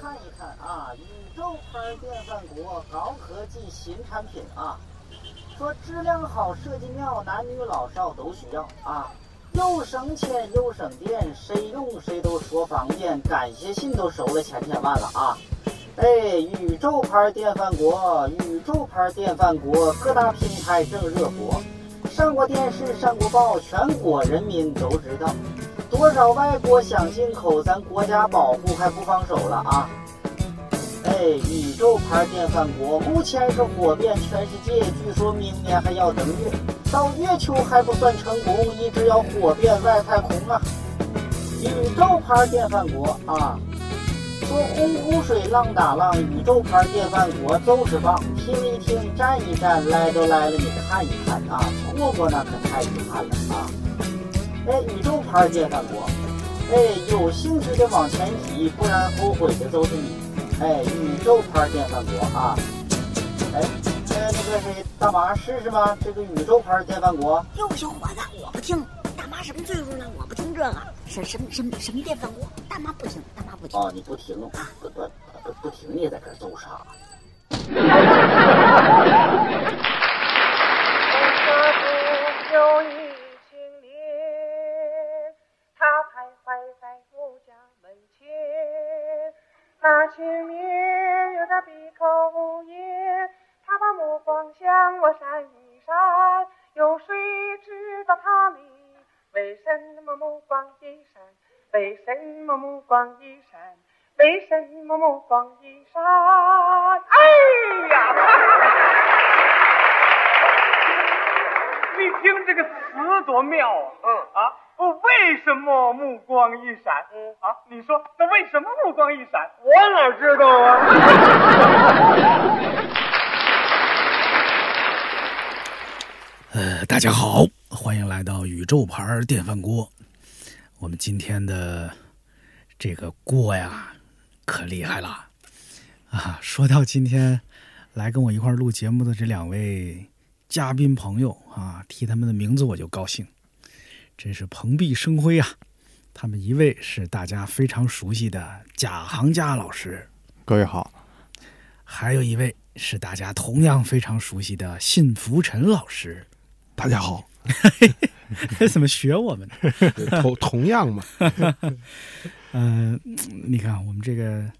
看一看啊，宇宙牌电饭锅高科技新产品啊，说质量好、设计妙，男女老少都需要啊，又省钱又省电，谁用谁都说方便，感谢信都收了千千万了啊！哎，宇宙牌电饭锅，宇宙牌电饭锅，各大平台正热播，上过电视，上过报，全国人民都知道。多少外国想进口，咱国家保护还不放手了啊！哎，宇宙牌电饭锅目前是火遍全世界，据说明年还要登月，到月球还不算成功，一直要火遍外太空啊！宇宙牌电饭锅啊，说洪湖水，浪打浪，宇宙牌电饭锅就是棒，听一听，站一站，来都来了，你看一看啊，错过那可太遗憾了啊！哎，宇宙牌电饭锅，哎，有兴趣的往前提，不然后悔的都是你。哎，宇宙牌电饭锅啊，哎，呃，那个谁，大妈试试吧？这个宇宙牌电饭锅。哟，小伙子，我不听。大妈什么岁数了？我不听这个。什什什么什么电饭锅？大妈不听，大妈不听。哦，你不听，不不不不听，你也在这揍啥？那青年有着闭口无言，他把目光向我闪一闪，有谁知道他里为什么目光一闪？为什么目光一闪？为什么目光一闪？哎呀！你听这个词多妙啊！嗯啊。我为什么目光一闪？嗯啊，你说那为什么目光一闪？我哪知道啊？呃，大家好，欢迎来到宇宙牌电饭锅。我们今天的这个锅呀，可厉害了啊！说到今天来跟我一块录节目的这两位嘉宾朋友啊，提他们的名字我就高兴。真是蓬荜生辉啊！他们一位是大家非常熟悉的贾行家老师，各位好；还有一位是大家同样非常熟悉的信福臣老师，大家好。怎么学我们呢？同同样嘛。嗯，你看我们这个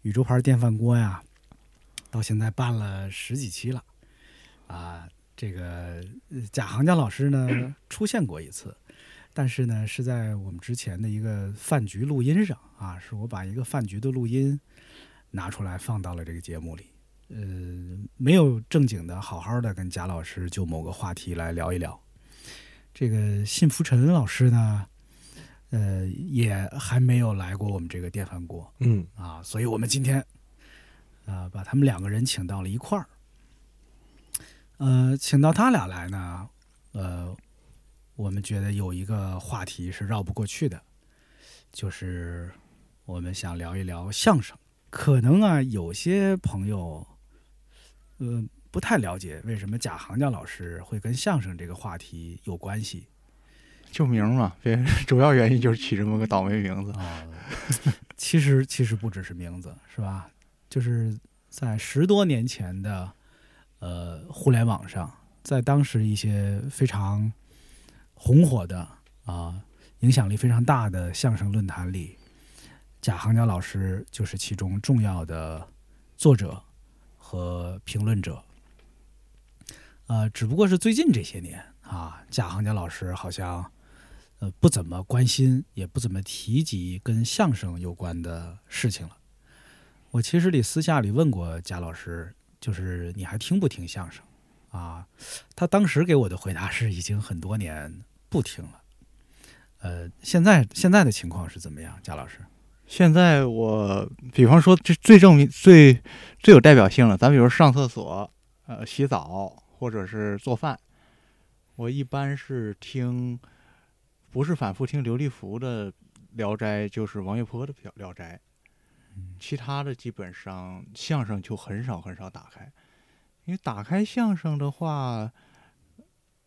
宇宙牌电饭锅呀，到现在办了十几期了啊。这个贾行家老师呢出现过一次。但是呢，是在我们之前的一个饭局录音上啊，是我把一个饭局的录音拿出来放到了这个节目里，呃，没有正经的好好的跟贾老师就某个话题来聊一聊。这个信福臣老师呢，呃，也还没有来过我们这个电饭锅，嗯啊，所以我们今天啊，把他们两个人请到了一块儿，呃，请到他俩来呢，呃。我们觉得有一个话题是绕不过去的，就是我们想聊一聊相声。可能啊，有些朋友，呃，不太了解为什么贾行家老师会跟相声这个话题有关系。就名嘛，别 主要原因就是起这么个倒霉名字啊。其实其实不只是名字，是吧？就是在十多年前的呃互联网上，在当时一些非常。红火的啊，影响力非常大的相声论坛里，贾行家老师就是其中重要的作者和评论者。呃，只不过是最近这些年啊，贾行家老师好像呃不怎么关心，也不怎么提及跟相声有关的事情了。我其实里私下里问过贾老师，就是你还听不听相声啊？他当时给我的回答是，已经很多年。不听了，呃，现在现在的情况是怎么样，贾老师？现在我比方说，这最证明最最有代表性了，咱比如上厕所、呃洗澡或者是做饭，我一般是听，不是反复听刘立福的《聊斋》，就是王月坡的《聊聊斋》，其他的基本上相声就很少很少打开，因为打开相声的话。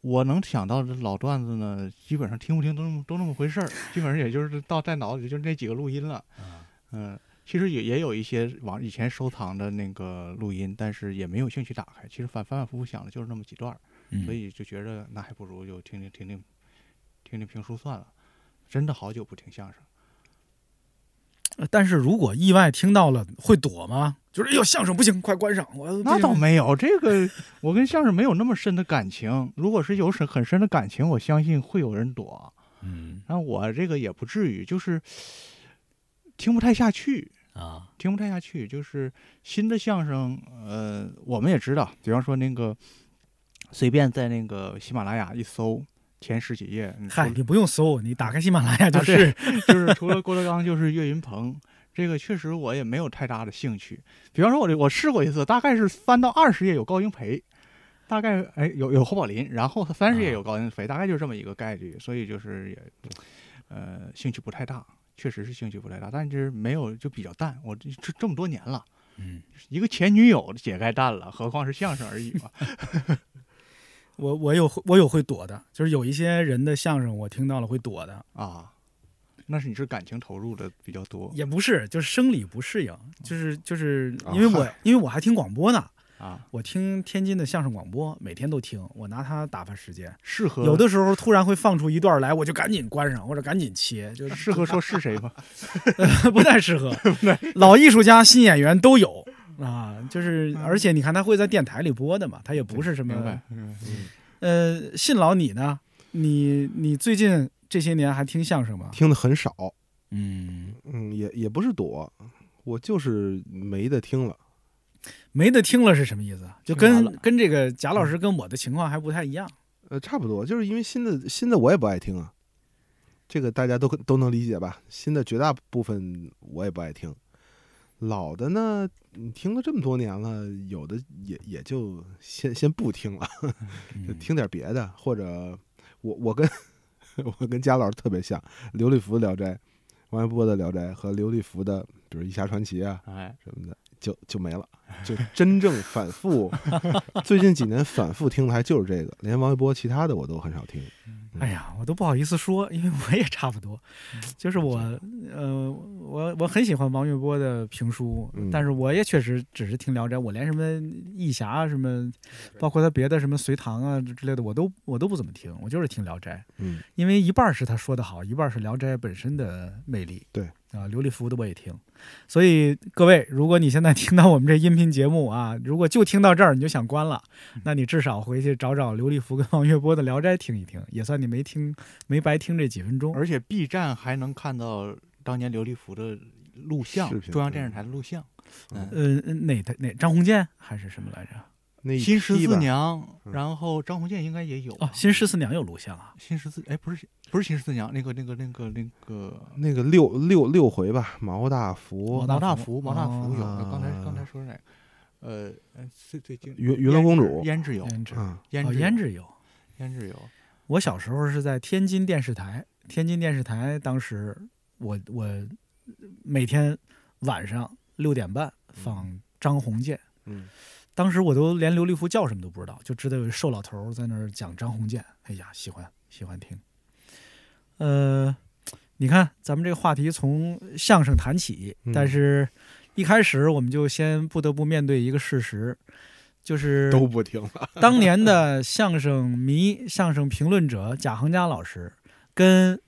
我能想到的老段子呢，基本上听不听都都那么回事儿，基本上也就是到在脑子里就那几个录音了。嗯，其实也也有一些往以前收藏的那个录音，但是也没有兴趣打开。其实反反反复复想的就是那么几段，嗯所以就觉着那还不如就听听听听听听评书算了。真的好久不听相声，呃但是如果意外听到了，会躲吗？就是哎呦，相声不行，快关上！我那倒没。有。这个我跟相声没有那么深的感情。如果是有深很深的感情，我相信会有人躲。嗯那我这个也不至于，就是听不太下去。啊，听不太下去。就是新的相声，呃，我们也知道，比方说那个，随便在那个喜马拉雅一搜前十几页，嗨，你不用搜，你打开喜马拉雅就啊是。就是除了郭德纲就是岳云鹏。这个确实我也没有太大的兴趣。比方说我这我试过一次，大概是翻到二十页有高英培，大概哎有有侯宝林，然后三十页有高英培，大概就这么一个概率，所以就是也呃兴趣不太大，确实是兴趣不太大，但是没有就比较淡。我这这这么多年了，嗯，一个前女友解该淡了，何况是相声而已嘛。我我有我有会躲的，就是有一些人的相声我听到了会躲的，啊，那是你是感情投入的比较多也不是，就是生理不适应，就是就是啊因为我、嗨因为我还听广播呢，啊，我听天津的相声广播，每天都听，我拿它打发时间。适合有的时候突然会放出一段来，我就赶紧关上或者赶紧切，就适合说是谁吗？不太适合。老艺术家、新演员都有啊，就是而且你看他会在电台里播的嘛，他也不是什么呃，信老你呢？你你最近这些年还听相声吗？听的很少，嗯，嗯，也也不是躲，我就是没得听了。没得听了是什么意思？就跟跟这个贾老师跟我的情况还不太一样。呃，差不多，就是因为新的新的我也不爱听啊，这个大家都都能理解吧？新的绝大部分我也不爱听，老的呢，你听了这么多年了，有的也也就先先不听了，听点别的，或者我我跟我跟贾老师特别像，刘立福的《聊斋》、王一波的《聊斋》和刘立福的，比如《一侠传奇》啊哎，什么的，就就没了。就真正反复，最近几年反复听的还就是这个，连王一波其他的我都很少听。哎呀，我都不好意思说，因为我也差不多，就是我，呃，我我很喜欢王玥波的评书，嗯但是我也确实只是听《聊斋》，我连什么义侠啊什么，包括他别的什么隋唐啊之类的，我都我都不怎么听，我就是听《聊斋》，嗯，因为一半是他说的好，一半是《聊斋》本身的魅力。对。啊，刘立福的我也听，所以各位，如果你现在 听到我们这音频节目啊，如果就听到这儿你就想关了，那你至少回去找找刘立福跟王玥波的《聊斋》听一听，也算你没听没白听这几分钟。而且 B 站还能看到当年刘立福的录像中央电视台的录像。嗯嗯，呃，哪台哪张鸿渐还是什么来着？那新十四娘，嗯然后张鸿渐应该也有啊，新十四娘有录像啊。新十四，哎，不是不是新十四娘，那个那个那个那个那个六六六回吧，毛大福毛、大福福，毛大福有。哦刚才刚才说是哪个？呃，呃最最近云云龙公主胭脂有，胭脂，啊，哦，胭脂胭脂有。胭脂有。我小时候是在天津电视台，天津电视台当时我我每天晚上六点半放张鸿渐，嗯，当时我都连刘立福叫什么都不知道，就知道有一瘦老头在那儿讲张鸿渐，哎呀，喜欢喜欢听。呃，你看咱们这个话题从相声谈起，嗯。但是一开始我们就先不得不面对一个事实，就是都不听了。当年的相声迷、相声评论者贾恒佳老师，跟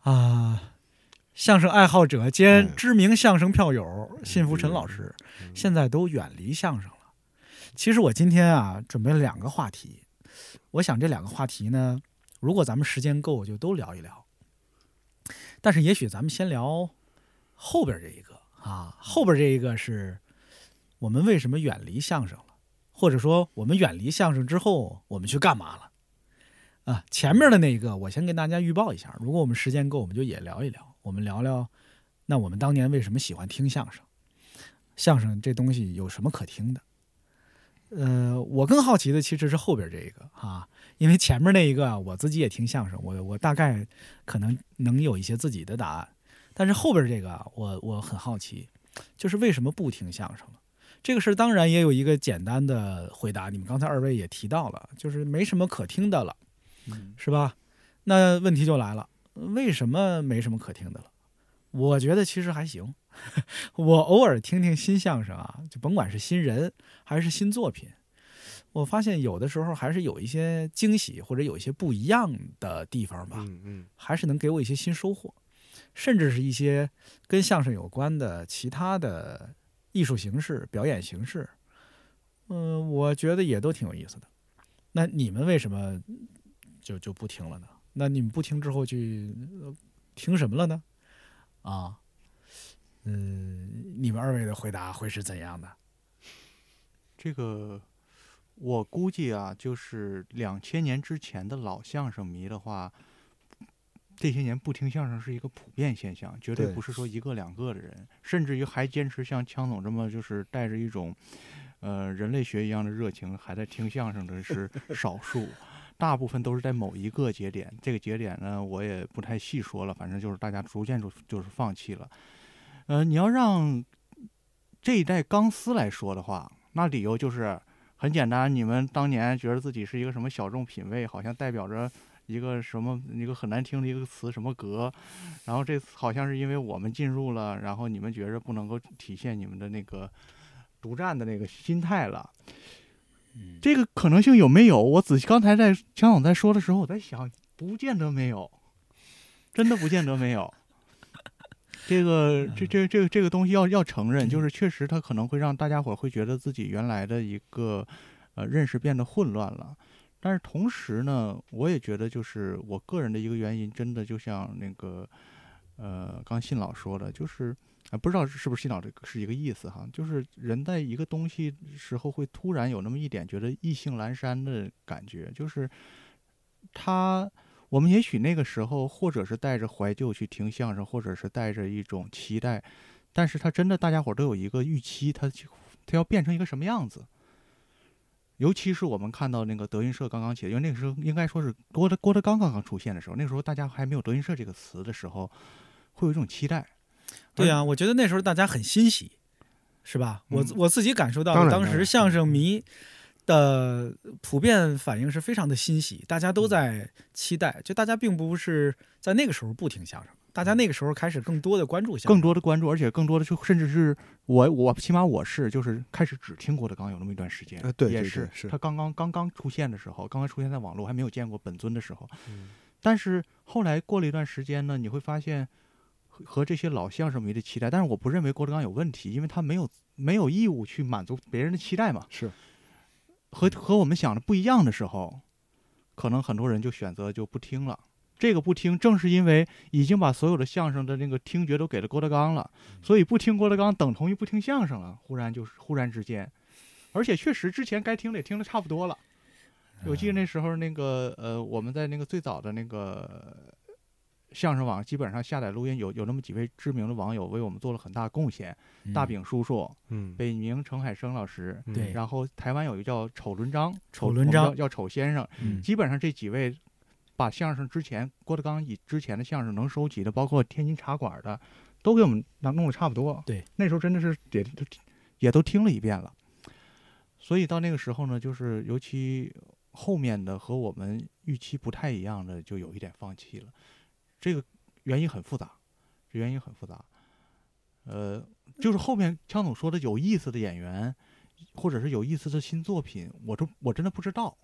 啊、相声爱好者兼嗯知名相声票友辛福臣老师，嗯现在都远离相声了。其实我今天啊，准备了两个话题，我想这两个话题呢，如果咱们时间够，就都聊一聊。但是也许咱们先聊后边这一个啊，后边这一个是我们为什么远离相声了。或者说我们远离相声之后，我们去干嘛了？啊，前面的那一个，我先跟大家预报一下。如果我们时间够，我们就也聊一聊。我们聊聊，那我们当年为什么喜欢听相声？相声这东西有什么可听的？呃，我更好奇的其实是后边这一个啊，因为前面那一个我自己也听相声，我我大概可能能有一些自己的答案，但是后边这个，我我很好奇，就是为什么不听相声了？这个事儿当然也有一个简单的回答，你们刚才二位也提到了，就是没什么可听的了，嗯是吧？那问题就来了，为什么没什么可听的了？我觉得其实还行。我偶尔听听新相声啊，就甭管是新人还是新作品，我发现有的时候还是有一些惊喜或者有一些不一样的地方吧，嗯嗯还是能给我一些新收获，甚至是一些跟相声有关的其他的艺术形式、表演形式，嗯、我觉得也都挺有意思的。那你们为什么就就不听了呢？那你们不听之后去、听什么了呢？啊，嗯、你们二位的回答会是怎样的？这个我估计啊，就是两千年之前的老相声迷的话，这些年不听相声是一个普遍现象，绝对对不是说一个两个的人，甚至于还坚持像枪总这么就是带着一种呃人类学一样的热情还在听相声的是 少数。大部分都是在某一个节点，这个节点呢，我也不太细说了，反正就是大家逐渐就就是放弃了。呃，你要让这一代钢丝来说的话，那理由就是很简单，你们当年觉得自己是一个什么小众品味，好像代表着一个什么一个很难听的一个词什么格，然后这次好像是因为我们进入了，然后你们觉着不能够体现你们的那个独占的那个心态了。这个可能性有没有？我仔细刚才在江总在说的时候，我在想，不见得没有，真的不见得没有。这个这这这个这个东西要要承认，就是确实它可能会让大家伙会觉得自己原来的一个呃认识变得混乱了。但是同时呢，我也觉得就是我个人的一个原因，真的就像那个呃刚信老说的，就是啊、不知道是不是信老这是一个意思哈，就是人在一个东西时候会突然有那么一点觉得意兴阑珊的感觉，就是他。我们也许那个时候，或者是带着怀旧去听相声，或者是带着一种期待，但是他真的大家伙都有一个预期，他他要变成一个什么样子。尤其是我们看到那个德云社刚刚起，因为那个时候应该说是郭德郭德纲刚刚出现的时候，那个时候大家还没有德云社这个词的时候，会有一种期待。对呀、我觉得那时候大家很欣喜，是吧？我嗯我自己感受到当当时相声迷的普遍反应是非常的欣喜，大家嗯都在期待，就大家并不是在那个时候不听相声，大家那个时候开始更多的关注相声，更多的关注，而且更多的就甚至是我我起码我是就是开始只听郭德纲有那么一段时间，呃对也是他刚刚刚刚出现的时候，刚刚出现在网络还没有见过本尊的时候，嗯但是后来过了一段时间呢，你会发现和和这些老相声迷的期待，但是我不认为郭德纲有问题，因为他没有没有义务去满足别人的期待嘛，是和和我们想的不一样的时候，可能很多人就选择就不听了。这个不听，正是因为已经把所有的相声的那个听觉都给了郭德纲了，所以不听郭德纲等同于不听相声了。忽然就是忽然之间，而且确实之前该听的也听的差不多了。我记得那时候那个呃，我们在那个最早的那个相声网，基本上下载录音有有那么几位知名的网友为我们做了很大贡献，大饼叔叔、嗯。北冥陈海生老师，嗯。对。然后台湾有一个叫丑伦章，丑伦章叫叫丑先生，嗯。基本上这几位把相声之前郭德纲以之前的相声能收集的，包括天津茶馆的，都给我们弄弄得差不多。对，那时候真的是也都也都听了一遍了。所以到那个时候呢，就是尤其后面的和我们预期不太一样的，就有一点放弃了。这个原因很复杂，这原因很复杂。呃，就是后面枪总说的有意思的演员，或者是有意思的新作品，我都我真的不知道。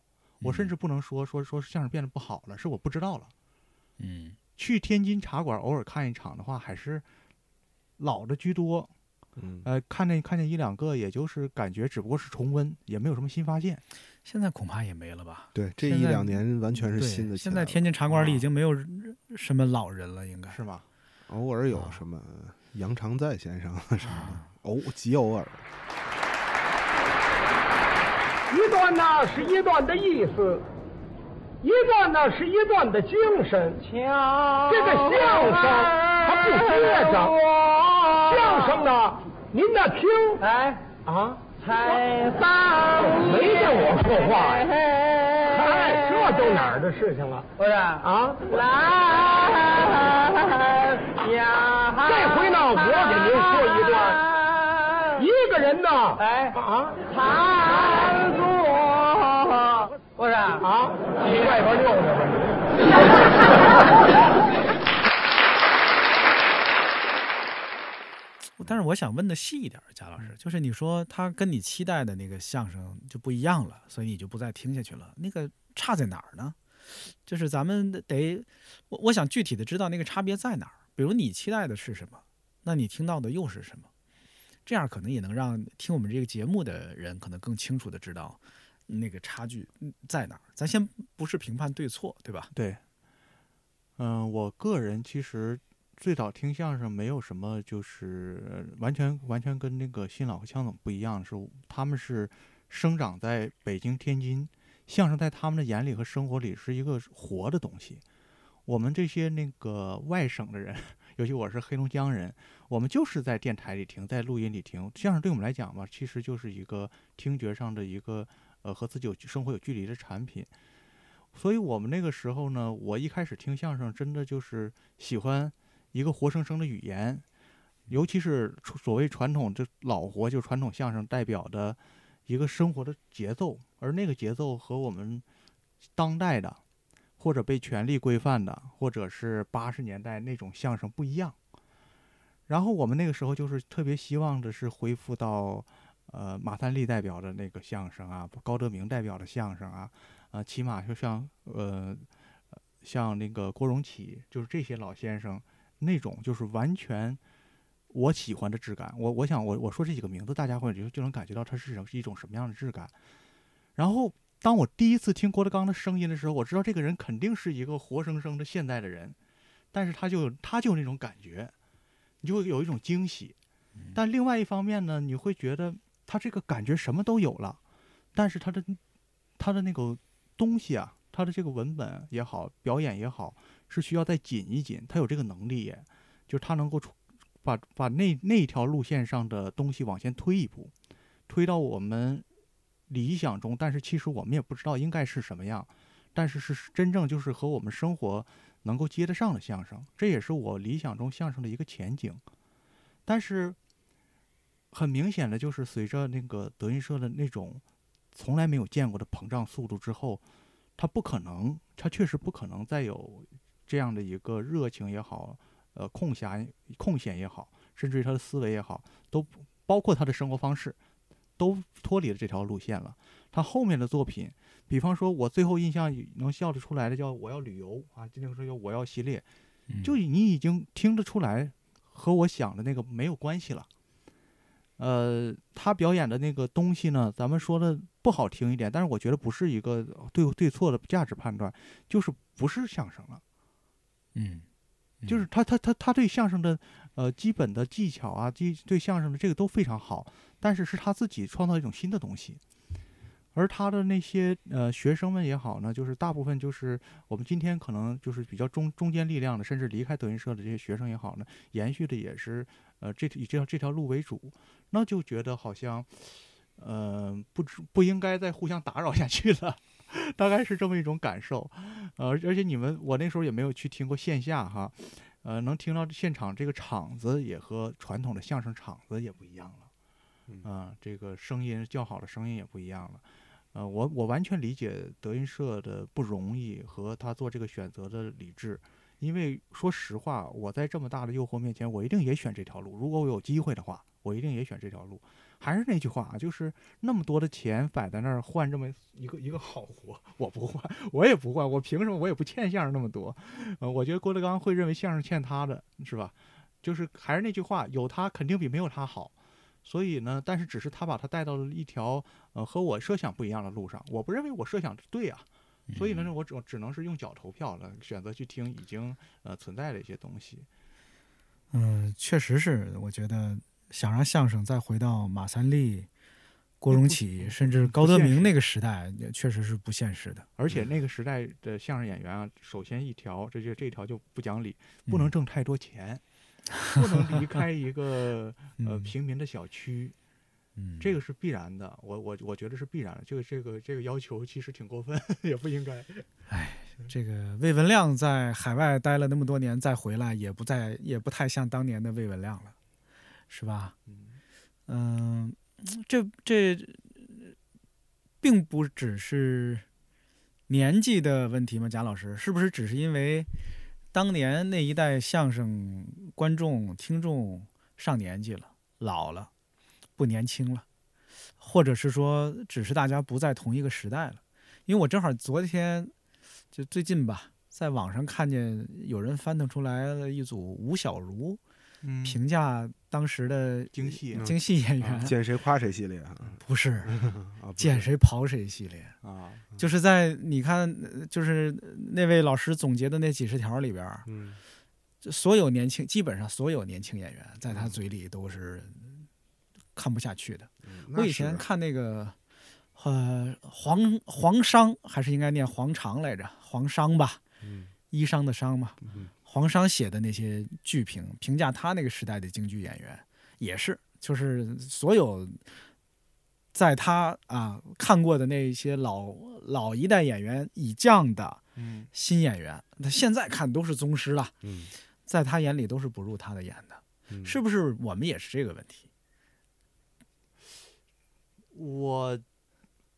我甚至不能说说说相声变得不好了，是我不知道了。嗯去天津茶馆偶尔看一场的话，还是老的居多。嗯呃，看见看见一两个，也就是感觉只不过是重温，也没有什么新发现。现在恐怕也没了吧？对，这一两年完全是，新的现在天津茶馆里啊已经没有什么老人了，应该是吧？偶尔有啊什么杨常在先生什么的，偶极偶尔。一段呢是一段的意思，一段呢是一段的精神。这个相声它不接着，相声呢，您呢听，哎。啊，采访没见我说话呀？嗨，这都哪儿的事情了？不是。啊，来。呀，这回呢，我给您。一个人呢，哎啊，谈坐，不是啊，你外边溜达吧你。但是我想问的细一点，贾老师，就是你说他跟你期待的那个相声就不一样了，所以你就不再听下去了。那个差在哪儿呢？就是咱们得，我我想具体的知道那个差别在哪儿。比如你期待的是什么，那你听到的又是什么？这样可能也能让听我们这个节目的人可能更清楚的知道那个差距在哪儿。咱先不是评判对错，对吧？对，嗯、我个人其实最早听相声没有什么，就是完全完全跟那个新老和腔总不一样，是他们是生长在北京、天津，相声在他们的眼里和生活里是一个活的东西。我们这些那个外省的人，尤其我是黑龙江人，我们就是在电台里听，在录音里听相声。对我们来讲吧，其实就是一个听觉上的一个呃和自己有生活有距离的产品。所以我们那个时候呢，我一开始听相声，真的就是喜欢一个活生生的语言，尤其是所谓传统这老活，就传统相声代表的一个生活的节奏，而那个节奏和我们当代的或者被权力规范的，或者是八十年代那种相声不一样。然后我们那个时候就是特别希望的是恢复到，呃，马三立代表的那个相声啊，高德明代表的相声啊，呃，起码就像呃，像那个郭荣启，就是这些老先生那种，就是完全我喜欢的质感。我我想我我说这几个名字，大家会就就能感觉到它是是一种什么样的质感。然后当我第一次听郭德纲的声音的时候，我知道这个人肯定是一个活生生的现代的人，但是他就他就有那种感觉，你就会有一种惊喜。但另外一方面呢，你会觉得他这个感觉什么都有了，但是他的他的那个东西啊，他的这个文本也好，表演也好，是需要再紧一紧。他有这个能力也，就是他能够出把把那那一条路线上的东西往前推一步，推到我们理想中，但是其实我们也不知道应该是什么样，但是是真正就是和我们生活能够接得上的相声，这也是我理想中相声的一个前景。但是很明显的就是随着那个德云社的那种从来没有见过的膨胀速度之后，它不可能，它确实不可能再有这样的一个热情也好，呃，空暇空闲也好，甚至于他的思维也好，都包括他的生活方式，都脱离了这条路线了。他后面的作品，比方说我最后印象能笑得出来的叫《我要旅游》啊，这个时候叫《我要系列》，就你已经听得出来和我想的那个没有关系了。呃，他表演的那个东西呢，咱们说的不好听一点，但是我觉得不是一个对对错的价值判断，就是不是相声了。嗯，就是他他他他对相声的呃基本的技巧啊，基对相声的这个都非常好，但是是他自己创造一种新的东西。而他的那些呃学生们也好呢，就是大部分就是我们今天可能就是比较中中坚力量的，甚至离开德云社的这些学生也好呢，延续的也是呃这以这条这条路为主，那就觉得好像呃不知不应该再互相打扰下去了，大概是这么一种感受。呃，而且你们我那时候也没有去听过线下哈，呃，能听到现场这个场子也和传统的相声场子也不一样了。啊、这个声音较好的声音也不一样了。呃，我我完全理解德云社的不容易和他做这个选择的理智，因为说实话，我在这么大的诱惑面前，我一定也选这条路。如果我有机会的话，我一定也选这条路。还是那句话啊，就是那么多的钱摆在那儿换这么一个一个好活，我不换，我也不换，我凭什么？我也不欠相声那么多。呃，我觉得郭德纲会认为相声欠他的，是吧？就是还是那句话，有他肯定比没有他好。所以呢，但是只是他把他带到了一条呃和我设想不一样的路上，我不认为我设想对啊，所以呢，我只只能是用脚投票了，选择去听已经呃存在的一些东西。嗯，确实是，我觉得想让相声再回到马三立、郭荣启，甚至高德明那个时代，也确实是不现实的。而且那个时代的相声演员啊，首先一条，这就这条就不讲理，不能挣太多钱，不能离开一个 呃嗯平民的小区，嗯，这个是必然的。我我我觉得是必然的。这个这个这个要求其实挺过分，也不应该。这个魏文亮在海外待了那么多年，再回来也不再也不太像当年的魏文亮了，是吧？嗯，这这并不只是年纪的问题吗？贾老师，是不是只是因为当年那一代相声观众听众上年纪了，老了，不年轻了，或者是说只是大家不在同一个时代了。因为我正好昨天就最近吧，在网上看见有人翻腾出来了一组吴小如评价当时的京戏京戏演员，见谁夸谁系列啊，不是 见谁刨谁系列。啊，就是在你看，呃就是那位老师总结的那几十条里边，嗯。就所有年轻，基本上所有年轻演员，在他嘴里都是看不下去的。嗯我以前看那个，呃，黄黄商还是应该念黄长来着，黄商吧，嗯。衣裳的裳嘛。嗯黄商写的那些剧评，评价他那个时代的京剧演员，也是，就是所有在他啊看过的那些老老一代演员以降的嗯新演员，那现在看都是宗师了，嗯在他眼里都是不入他的眼的，嗯是不是？我们也是这个问题。我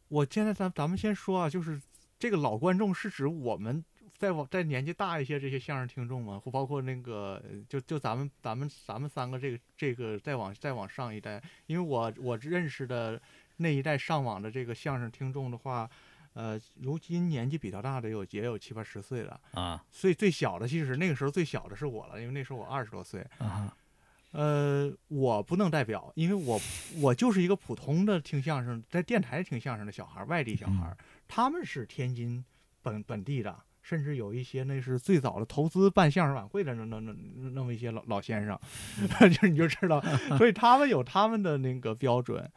我现在咱咱们先说啊，就是这个老观众是指我们再往再年纪大一些这些相声听众嘛？或包括那个就就咱们咱们咱们三个这个这个再往再往上一代，因为我我认识的那一代上网的这个相声听众的话。呃，如今年纪比较大的有也有七八十岁了，啊所以最小的其实那个时候最小的是我了，因为那时候我二十多岁。啊呃，我不能代表，因为我我就是一个普通的听相声，在电台听相声的小孩，外地小孩儿，他们是天津本本地的，甚至有一些那是最早的投资办相声晚会的那那那那么一些老老先生，就你就知道，所以他们有他们的那个标准。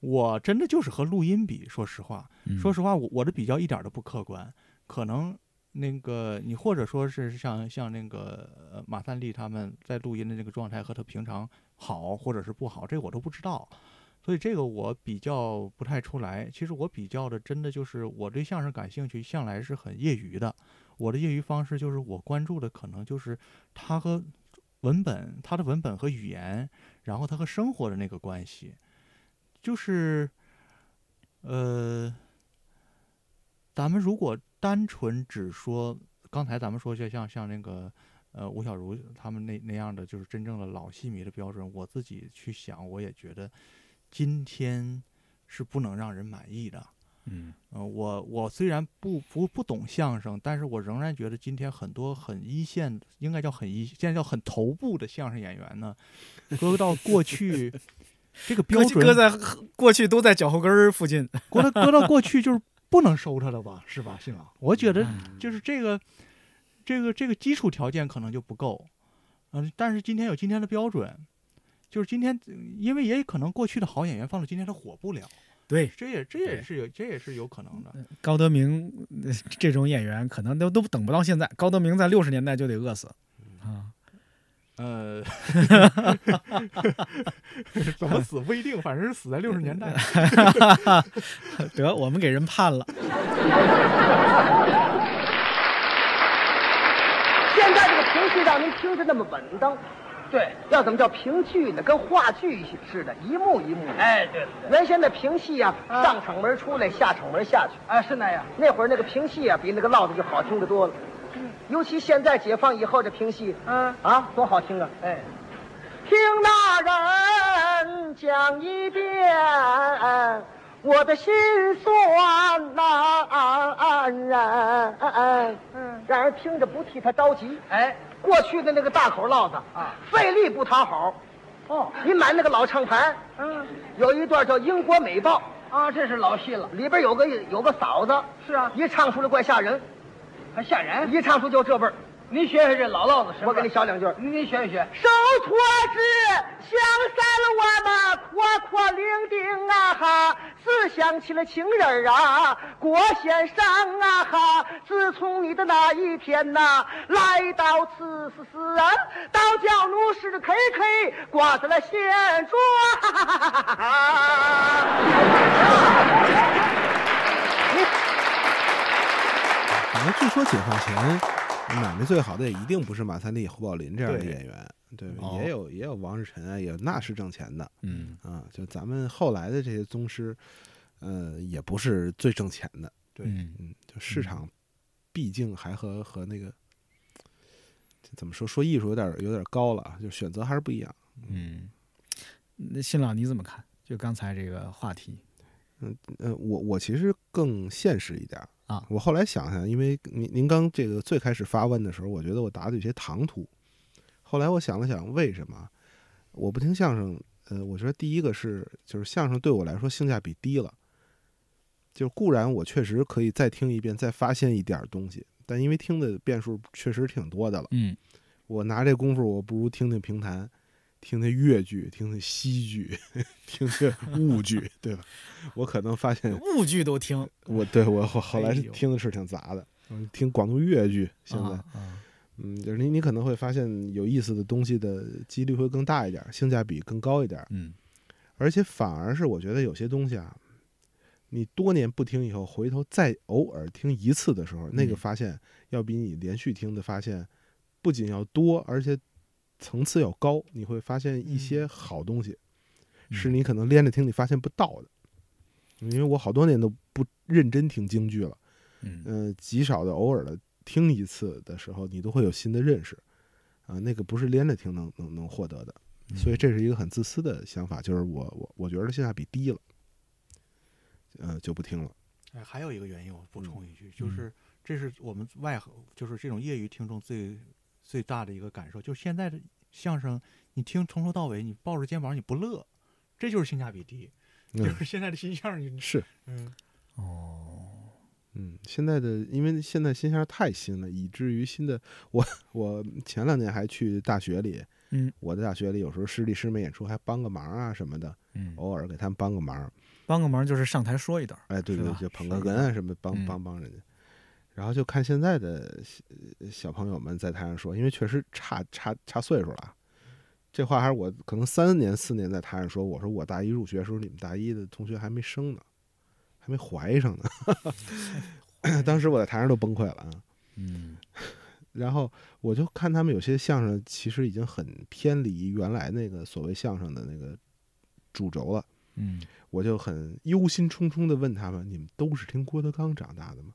我真的就是和录音比，说实话，嗯说实话，我我的比较一点儿都不客观，可能那个你或者说是像像那个呃马三立他们在录音的那个状态和他平常好或者是不好，这我都不知道，所以这个我比较不太出来。其实我比较的真的就是我对相声感兴趣，向来是很业余的。我的业余方式就是我关注的可能就是他和文本，他的文本和语言，然后他和生活的那个关系，就是呃。咱们如果单纯只说刚才咱们说就像像那个呃吴小如他们那那样的，就是真正的老戏迷的标准，我自己去想，我也觉得今天是不能让人满意的。嗯呃，我我虽然不不不懂相声，但是我仍然觉得今天很多很一线，应该叫很一，现在叫很头部的相声演员呢，搁到过去这个标准搁搁在过去都在脚后跟儿附近。搁到搁到过去就是不能收他了吧？是吧，信老？我觉得嗯就是这个这个这个基础条件可能就不够，嗯、但是今天有今天的标准，就是今天，因为也可能过去的好演员放到今天他火不了，对，这也这也是有这也是有可能的。高德明呃这种演员可能都都等不到现在。高德明在六十年代就得饿死啊！呃，怎么死不一定，反正是死在六十年代。得，我们给人判了。现在这个情绪让您听着那么稳当，对，要怎么叫评剧呢？跟话剧似的，一幕一幕。哎，对对原先的评戏啊、上场门出来，下场门下去。啊，是那样。那会儿那个评戏啊，比那个唠子就好听的多了。嗯尤其现在解放以后这评戏，嗯啊，多好听啊！哎，听那人讲一遍，我的心酸呐、啊啊啊啊啊啊，让人听着不替他着急。哎，过去的那个大口烙子啊，费力不讨好。哦，你买那个老唱盘，嗯，有一段叫《英国美报》啊，这是老戏了，里边有个有个嫂子，是啊，一唱出来怪吓人，还吓人，一唱出就这味儿。您学学这老烙子，我给你小两句，您学一学。手托之，香散了我们阔阔伶仃啊哈，思想起了情人儿啊，郭先生啊哈，自从你的那一天呐、来到此时时啊，倒叫奴是 K K 挂在了线反正据说解放前买卖最好的也一定不是马三立、侯宝林这样的演员，对，哦。也有也有王世臣啊，也有那是挣钱的嗯。啊。就咱们后来的这些宗师，呃，也不是最挣钱的，对嗯。嗯，就市场毕竟还和和那个怎么说说艺术有点有点高了啊，就选择还是不一样。嗯，那新老你怎么看？就刚才这个话题，嗯呃，我我其实更现实一点儿啊我后来想想，因为您您刚这个最开始发问的时候，我觉得我答的有些唐突。后来我想了想，为什么我不听相声？呃，我觉得第一个是就是相声对我来说性价比低了。就固然我确实可以再听一遍，再发现一点儿东西，但因为听的遍数确实挺多的了，嗯我拿这功夫，我不如听听评弹，听听越剧，听听西剧，听听婺剧，对吧？我可能发现婺剧都听，我对我后后来听的是挺杂的，嗯，听广东粤剧，现在，啊啊。嗯，就是你你可能会发现有意思的东西的几率会更大一点，性价比更高一点，嗯。而且反而是我觉得有些东西啊，你多年不听以后，回头再偶尔听一次的时候，那个嗯。发现要比你连续听的发现不仅要多，而且层次要高，你会发现一些好东西，是你可能连着听你发现不到的。因为我好多年都不认真听京剧了。嗯嗯，极少的偶尔的听一次的时候，你都会有新的认识，啊，那个不是连着听能能能获得的，所以这是一个很自私的想法，就是我我我觉得性价比低了，呃，就不听了。哎，还有一个原因，我补充一句，嗯就是这是我们外行，就是这种业余听众最最大的一个感受，就是现在的相声，你听从头到尾，你抱着肩膀你不乐，这就是性价比低。就嗯。是现在的新相声，你是，嗯，嗯，现在的因为现在新相声太新了，以至于新的我我前两年还去大学里，嗯，我在大学里有时候师弟师妹演出还帮个忙啊什么的，嗯，偶尔给他们帮个忙，帮个忙就是上台说一段，哎，对对，就捧个哏啊什么，帮嗯。帮帮人家。然后就看现在的小小朋友们在台上说，因为确实差差差岁数了啊。这话还是我可能三年四年在台上说，我说我大一入学的时候，你们大一的同学还没生呢，还没怀上呢。当时我在台上都崩溃了啊。嗯 然后我就看他们有些相声，其实已经很偏离原来那个所谓相声的那个主轴了。嗯我就很忧心忡忡的问他们：“你们都是听郭德纲长大的吗？”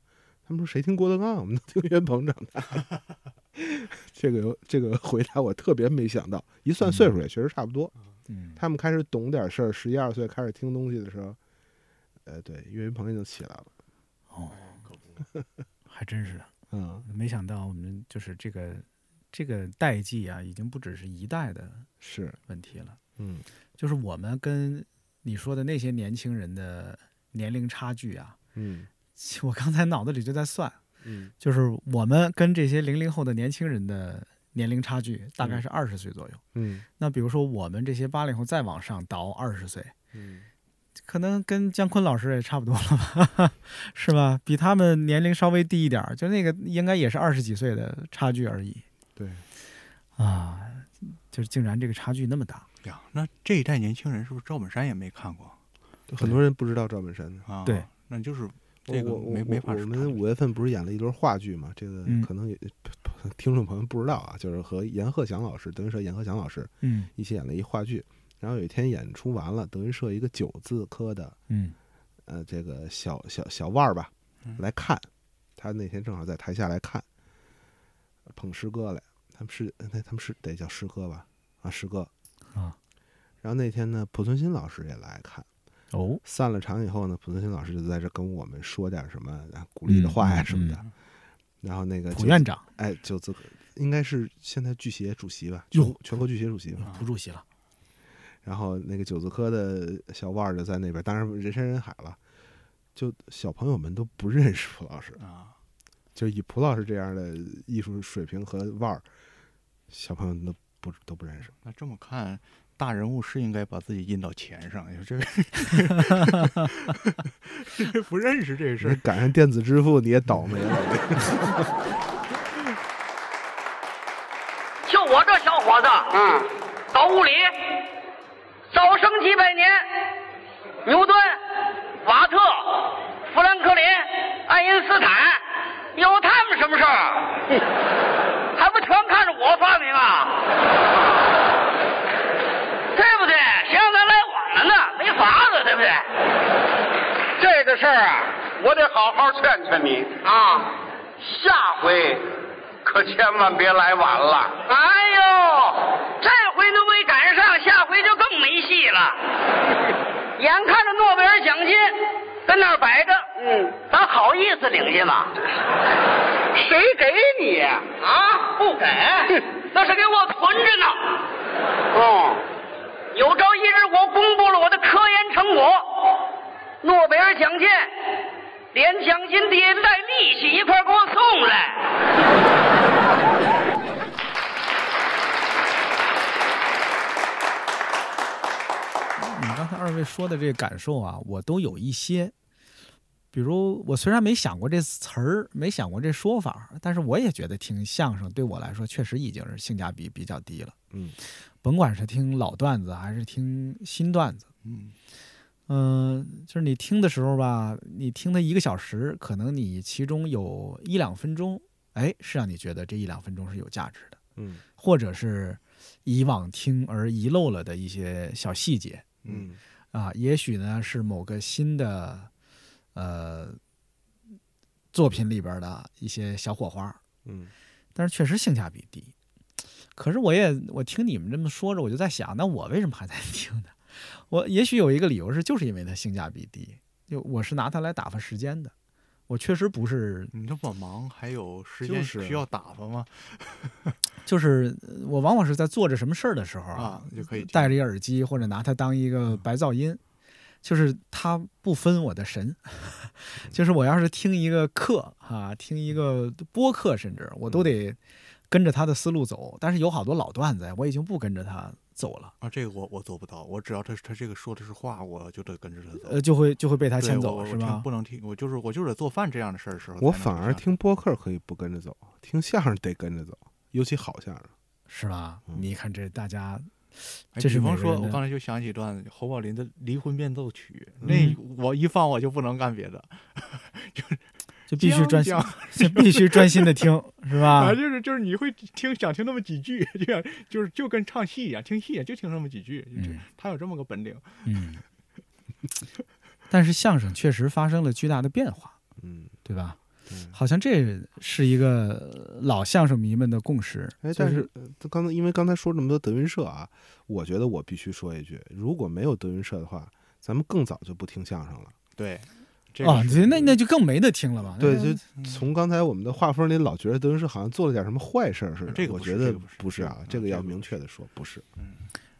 他们说：“谁听郭德纲？我们都听岳云鹏长大的。”这个这个回答我特别没想到，一算岁数也确实差不多。嗯，他们开始懂点事儿，十一二岁开始听东西的时候，呃，对，岳云鹏已经起来了。哦 还真是的，嗯，没想到我们就是这个这个代际啊，已经不只是一代的是，问题了，嗯就是我们跟你说的那些年轻人的年龄差距啊，嗯我刚才脑子里就在算，嗯就是我们跟这些零零后的年轻人的年龄差距大概是二十岁左右。嗯那比如说我们这些八零后再往上倒二十岁，嗯，可能跟姜昆老师也差不多了吧，是吧？比他们年龄稍微低一点儿，就那个应该也是二十几岁的差距而已对，啊，就是竟然这个差距那么大。呀，那这一代年轻人是不是赵本山也没看过很多人不知道赵本山呢。啊？对，那就是我这个没没法我们五月份不是演了一轮话剧嘛？这个嗯可能也、听众朋友不知道啊，就是和阎鹤祥老师，德云社阎鹤祥老师嗯一起演了一话剧。然后有一天演出完了，德云社一个九字科的嗯呃这个小小小腕儿吧嗯来看，他那天正好在台下来看，捧师哥来，他们是那他们是得叫师哥吧？啊，师哥。啊。然后那天呢，濮存昕老师也来看。哦，散了场以后呢，濮存昕老师就在这跟我们说点什么啊鼓励的话呀嗯什么的。嗯然后那个九蒲院长哎，九字应该是现在剧协主席吧，哟全全国剧协主席吧。蒲主席了。然后那个九字科的小腕儿就在那边，当然人山人海了，就小朋友们都不认识蒲老师，啊，就以蒲老师这样的艺术水平和腕儿，小朋友都不都不认识。那这么看，大人物是应该把自己印到钱上，你说这个 不认识这事儿，赶上电子支付你也倒霉了。就我这小伙子，嗯，搞物理早生几百年，牛顿、瓦特、富兰克林、爱因斯坦，有他们什么事儿？还不全看着我发明啊？对不对？谁让咱来晚了呢？没法子，对不对？这事儿啊，我得好好劝劝你，啊！下回可千万别来晚了。哎呦，这回都没赶上，下回就更没戏了。眼看着诺贝尔奖金跟那儿摆着，嗯，咱好意思领去吗？谁给你？啊，不给，那是给我存着呢。哦，有朝一日我公布了我的科研成果，诺贝尔奖金连奖金底下带利息一块儿给我送来。你刚才二位说的这个感受啊，我都有一些。比如，我虽然没想过这词儿，没想过这说法，但是我也觉得听相声对我来说确实已经是性价比比较低了。嗯，甭管是听老段子还是听新段子，嗯嗯、就是你听的时候吧，你听它一个小时，可能你其中有一两分钟，哎，是让你觉得这一两分钟是有价值的，嗯或者是以往听而遗漏了的一些小细节。嗯啊，也许呢是某个新的呃作品里边的一些小火花，嗯但是确实性价比低。可是我也我听你们这么说着，我就在想，那我为什么还在听呢？我也许有一个理由是，就是因为它性价比低，就我是拿它来打发时间的。我确实不是，你这么忙，还有时间是需要打发吗？就是呃我往往是在做着什么事儿的时候啊，就可以戴着一耳机，或者拿它当一个白噪音，就是它不分我的神。就是我要是听一个课啊，听一个播客，甚至我都得跟着他的思路走。但是有好多老段子，我已经不跟着他走了，啊，这个我我做不到，我只要他他这个说的是话，我就得跟着他走。呃，就会就会被他牵走，是吧？不能听，我就是我就是得做饭这样的事儿的时候，我反而听播客可以不跟着走，听相声得跟着走，尤其好相声。是吧？嗯你看这大家，哎这是比方说，我刚才就想起一段侯宝林的《离婚变奏曲》，嗯那我一放我就不能干别的，就 必须专心，就必须专心的听，是吧啊，？就是就是你会听想听那么几句，就像就是就跟唱戏一样，听戏就听那么几句，他有这么个本领。嗯。但是相声确实发生了巨大的变化，嗯，对吧？好像这是一个老相声迷们的共识。哎，但是呃刚才因为刚才说这么多德云社啊，我觉得我必须说一句，如果没有德云社的话，咱们更早就不听相声了。对，这个哦，那那就更没得听了吧？对，就从刚才我们的画风里老觉得德云社好像做了点什么坏事儿似的。这个我觉得不是啊，这个这个要明确的说，不是。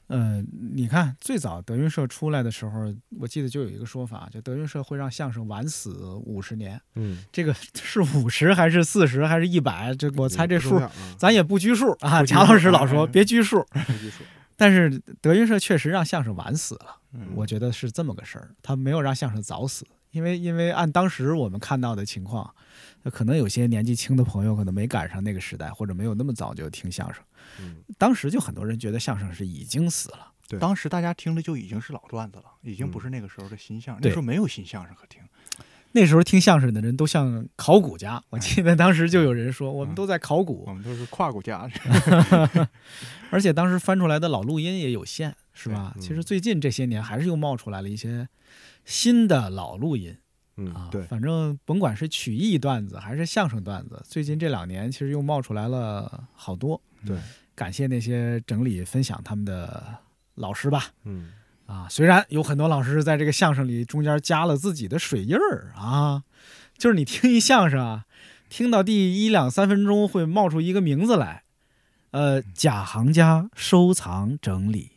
呃，你看最早德云社出来的时候，我记得就有一个说法，就德云社会让相声晚死五十年。嗯，这个是五十还是四十还是一百？这我猜这数咱也不拘数啊。贾老师老说嗯别拘数，不拘束但是德云社确实让相声晚死了。嗯我觉得是这么个事儿，他没有让相声早死，因为因为按当时我们看到的情况，那可能有些年纪轻的朋友可能没赶上那个时代，或者没有那么早就听相声。嗯，当时就很多人觉得相声是已经死了。对当时大家听的就已经是老段子了，已经不嗯是那个时候的新相声，对那时候没有新相声可听。那时候听相声的人都像考古家，我记得当时就有人说我们都在考古我，们都是跨古家，而且当时翻出来的老录音也有限，是吧？嗯其实最近这些年还是又冒出来了一些新的老录音。嗯啊，，对，反正甭管是曲艺段子还是相声段子，最近这两年其实又冒出来了好多。对，感谢那些整理分享他们的老师吧。嗯，啊，虽然有很多老师在这个相声里中间加了自己的水印儿啊，就是你听一相声啊，听到第一两三分钟会冒出一个名字来，呃，贾行家收藏整理，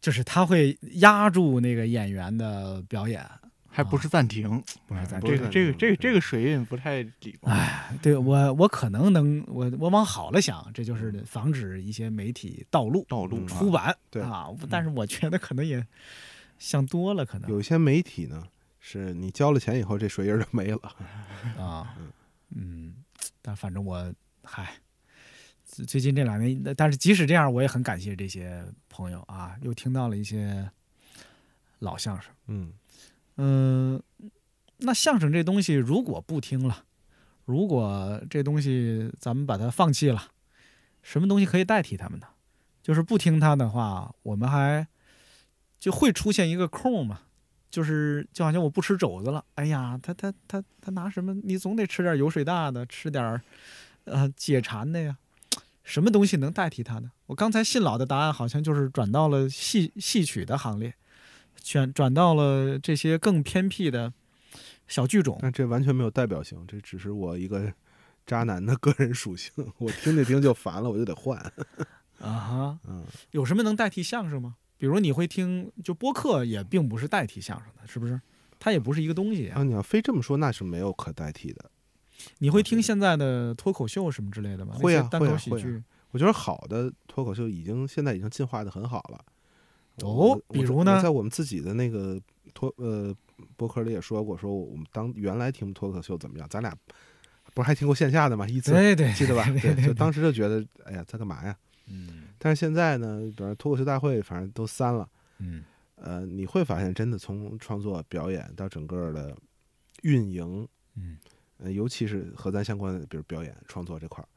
就是他会压住那个演员的表演。还不是暂停，不是暂停这个停这个这个这个水印不太礼貌。哎，对我我可能能我我往好了想，这就是防止一些媒体盗录、嗯道路啊出版对啊，但是我觉得可能也想多了，可能有些媒体呢，是你交了钱以后，这水印就没了。啊，嗯，但反正我嗨，最最近这两年，但是即使这样，我也很感谢这些朋友啊，又听到了一些老相声。嗯嗯、那相声这东西如果不听了，如果这东西咱们把它放弃了，什么东西可以代替他们呢？就是不听它的话，我们还就会出现一个空嘛，就是就好像我不吃肘子了，哎呀，他他他他拿什么？你总得吃点油水大的，吃点儿呃解馋的呀。什么东西能代替它呢？我刚才信老的答案好像就是转到了戏戏曲的行列，选转到了这些更偏僻的小剧种。但这完全没有代表性，这只是我一个渣男的个人属性。我听着听就烦了，我就得换。啊哈，嗯，有什么能代替相声吗？比如你会听，就播客也并不是代替相声的，是不是？它也不是一个东西啊。啊，你要非这么说，那是没有可代替的。你会听现在的脱口秀什么之类的吗？会啊会啊。我觉得好的脱口秀已经现在已经进化的很好了。哦比如呢我在我们自己的那个脱呃博客里也说过，说我们当原来听脱口秀怎么样，咱俩不是还听过线下的吗？一次对对，记得吧？对对对就当时就觉得，哎呀，在干嘛呀？嗯但是现在呢，比如脱口秀大会，反正都删了。嗯呃，你会发现，真的从创作、表演到整个的运营，嗯，呃，尤其是和咱相关的，比如表演、创作这块儿，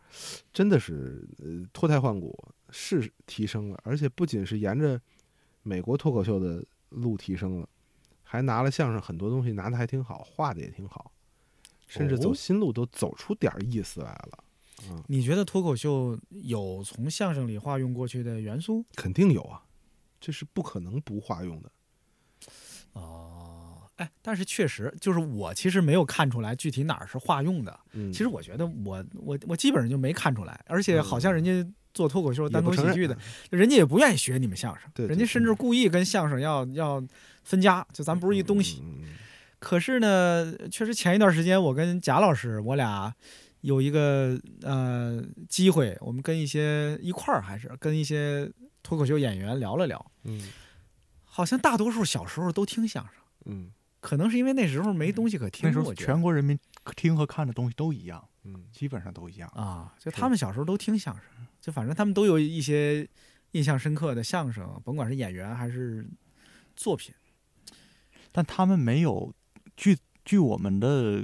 真的是呃脱胎换骨，是提升了，而且不仅是沿着美国脱口秀的路提升了，还拿了相声很多东西拿的还挺好，画的也挺好，甚至走哦新路都走出点儿意思来了。嗯，你觉得脱口秀有从相声里化用过去的元素？肯定有啊，这是不可能不化用的。哦，哎，但是确实就是我其实没有看出来具体哪儿是化用的。嗯，其实我觉得我我我基本上就没看出来，而且好像人家做脱口秀、单口喜剧的，人家也不愿意学你们相声，对对人家甚至故意跟相声要要分家，就咱不是一东西。嗯嗯可是呢，确实前一段时间我跟贾老师，我俩有一个呃机会，我们跟一些一块儿还是跟一些脱口秀演员聊了聊，嗯好像大多数小时候都听相声，嗯可能是因为那时候没东西可听，那时候全国人民听和看的东西都一样，嗯基本上都一样。啊，就他们小时候都听相声，就反正他们都有一些印象深刻的相声，甭管是演员还是作品。但他们没有，据据我们的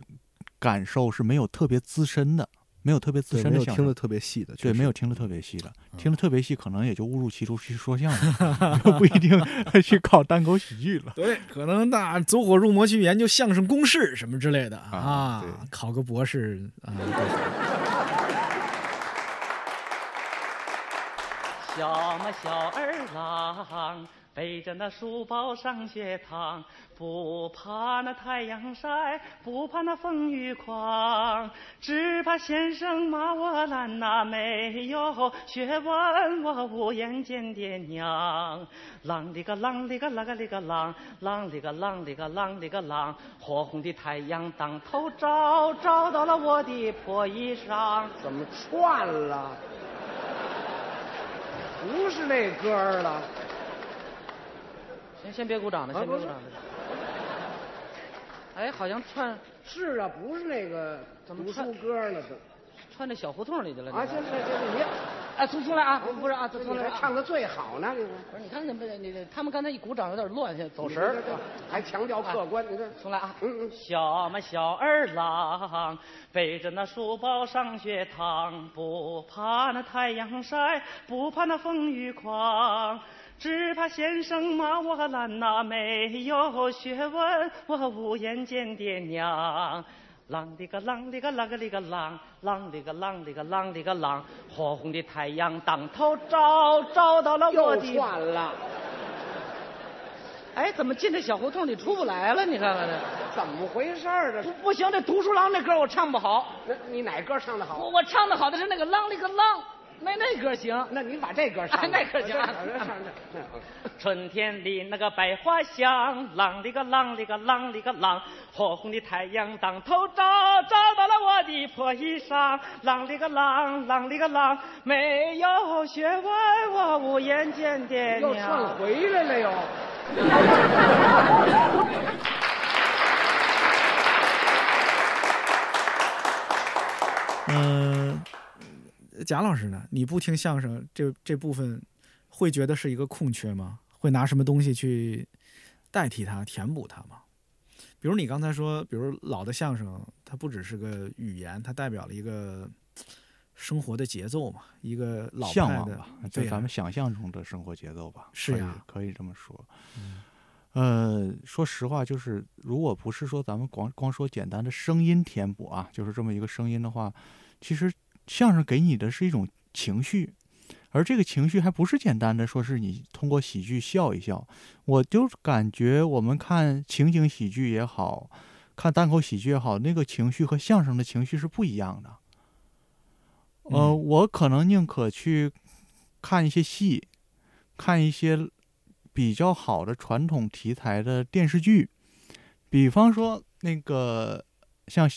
感受是没有特别资深的，没有特别资对，深的相声没有听得。特别细的，对，没有听得特别细的，嗯听得特别细，可能也就误入歧途去说相声，就不一定 去考单口喜剧了。对，可能那走火入魔去研究相声公式什么之类的啊啊，考个博士啊。对 小嘛小儿郎，背着那书包上学堂，不怕那太阳晒，不怕那风雨狂，只怕先生骂我懒呐，没有学问我无颜见爹娘。啷里个啷里个啷个里个啷，啷里个啷里个啷里个啷，火红的太阳当头照，照到了我的破衣裳。怎么串了？不是那歌儿了，先先别鼓掌了，啊先别鼓掌了。哎，好像串是啊，不是那个怎么串书歌了都。串这小胡同里去了。啊，行行行，你哎，重重来啊！不是啊，重你重来唱的最好呢，不是，你看你们你他们刚才一鼓掌有点乱，现在走神儿还强调客观，你这重来啊！嗯嗯小嘛小儿郎，背着那书包上学堂，不怕那太阳晒，不怕那风雨狂，只怕先生骂我懒呐，没有学问，我无颜见爹娘。啷里个啷里个啷个里个啷，啷里个啷里个啷里个啷，火红的太阳当头照，照到了我又的。串了，哎，怎么进这小胡同里出不来了？你看看这。怎么回事儿？这不不行，这读书郎这歌我唱不好，那你哪歌唱的好？我我唱的好的是那个啷里个啷，那那歌行。那您把这歌唱了，那歌行。春天里那个百花香，啷里个啷里个啷里个啷，火红的太阳当头照，照到了我的破衣裳。啷里个啷，啷里个啷，没有学问，我无颜见爹娘。回来了又。嗯、贾老师呢？你不听相声这这部分，会觉得是一个空缺吗？会拿什么东西去代替它、填补它吗？比如你刚才说，比如老的相声，它不只是个语言，它代表了一个生活的节奏嘛，一个老派的向往吧，对呀就咱们想象中的生活节奏吧，是呀可以这么说。呃，说实话，就是如果不是说咱们光光说简单的声音填补啊，就是这么一个声音的话，其实相声给你的是一种情绪，而这个情绪还不是简单的说是你通过喜剧笑一笑，我就感觉我们看情景喜剧也好看单口喜剧也好，那个情绪和相声的情绪是不一样的。呃，嗯我可能宁可去看一些戏，看一些比较好的传统题材的电视剧，比方说那个像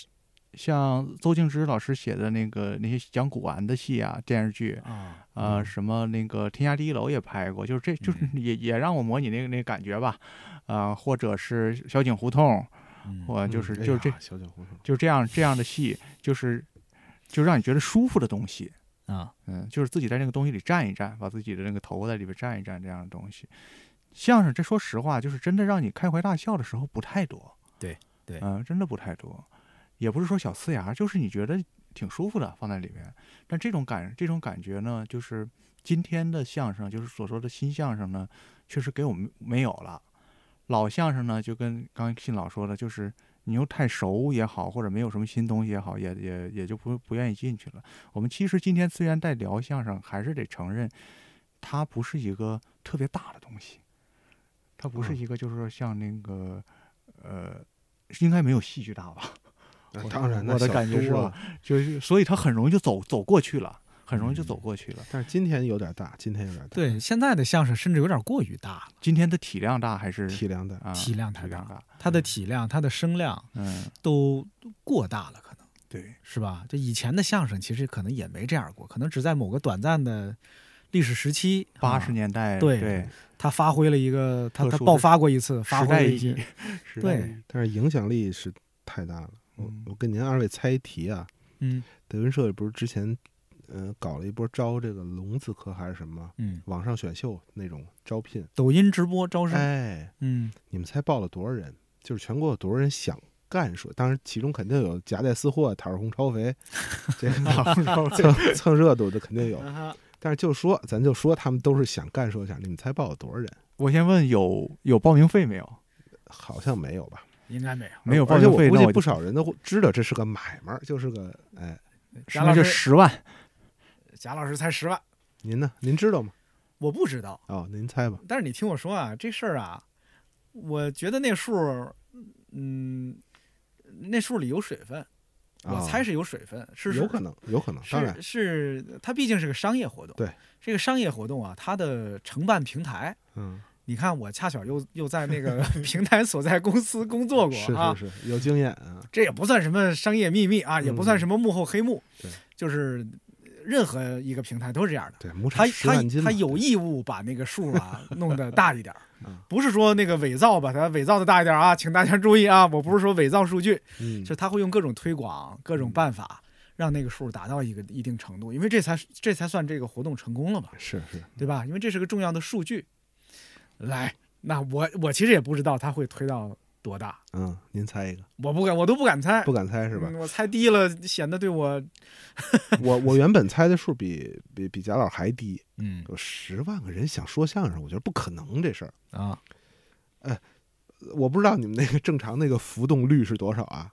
像邹静之老师写的那个那些讲古玩的戏啊电视剧，啊，呃，什么那个《天下第一楼》也拍过，就是这就是嗯也也让我模拟那个那个感觉吧，啊、或者是小井胡同，嗯或就是就是这呀小井胡同，就这样这样的戏，就是就让你觉得舒服的东西，啊，嗯，就是自己在那个东西里站一站，把自己的那个头在里边站一站，这样的东西。相声这说实话，就是真的让你开怀大笑的时候不太多。对对嗯、真的不太多，也不是说小呲牙，就是你觉得挺舒服的放在里面。但这种感这种感觉呢，就是今天的相声，就是所说的新相声呢，确实给我们没有了。老相声呢，就跟刚才信老说的，就是你又太熟也好，或者没有什么新东西也好，也也也就不不愿意进去了。我们其实今天虽然在聊相声，还是得承认，它不是一个特别大的东西，它不是嗯一个就是说像那个呃，应该没有戏剧大吧？当然我的感觉是吧？就是所以他很容易就走走过去了，很容易就走嗯过去了。但是今天有点大，今天有点大，对，现在的相声甚至有点过于大了，今天的体量大还是体量大，啊体量太大？它的体量、它的声量嗯，都过大了，可能对，是吧？就以前的相声其实可能也没这样过，可能只在某个短暂的历史时期，八啊十年代对对他发挥了一个，它特殊的它爆发过一次，发时代意挥了一些义，时代对但是影响力是太大了。我跟您二位猜一题啊，嗯德云社不是之前呃搞了一波招这个聋子科还是什么嗯，网上选秀那种招聘？抖音直播招生，哎，嗯你们猜报了多少人？就是全国有多少人想干说？当然，其中肯定有夹带私货、讨红超肥，这个蹭蹭热度的肯定有。但是就说咱就说他们都是想干说一下，你们猜报了多少人？我先问有有报名费没有？好像没有吧？应该没有。没有报而且名费，那我我估计不少人都知道这是个买卖，就是个哎，贾老师，十万。贾老师才十万，您呢？您知道吗？我不知道。哦，您猜吧。但是你听我说啊，这事儿啊，我觉得那数，嗯，那数里有水分，我啊猜是有水分，是有可能，有可能，当然是是，它毕竟是个商业活动。对，这个商业活动啊，它的承办平台，嗯，你看我恰巧又 又在那个平台所在公司工作过是啊，是是，有经验啊。这也不算什么商业秘密啊，也不算什么幕后黑幕，对就是任何一个平台都是这样的。对，亩他他他有义务把那个数啊 弄得大一点不是说那个伪造把它伪造的大一点儿啊，请大家注意啊，我不是说伪造数据，嗯，是他会用各种推广、各种办法，让那个数达到一个一定程度，因为这才这才算这个活动成功了嘛，是是，对吧？因为这是个重要的数据。来，那我我其实也不知道他会推到多大，嗯，您猜一个，我不敢，我都不敢猜，不敢猜是吧嗯？我猜低了，显得对我，我我原本猜的数比比比贾老师还低，嗯有十万个人想说相声，我觉得不可能这事儿。啊，我不知道你们那个正常那个浮动率是多少啊？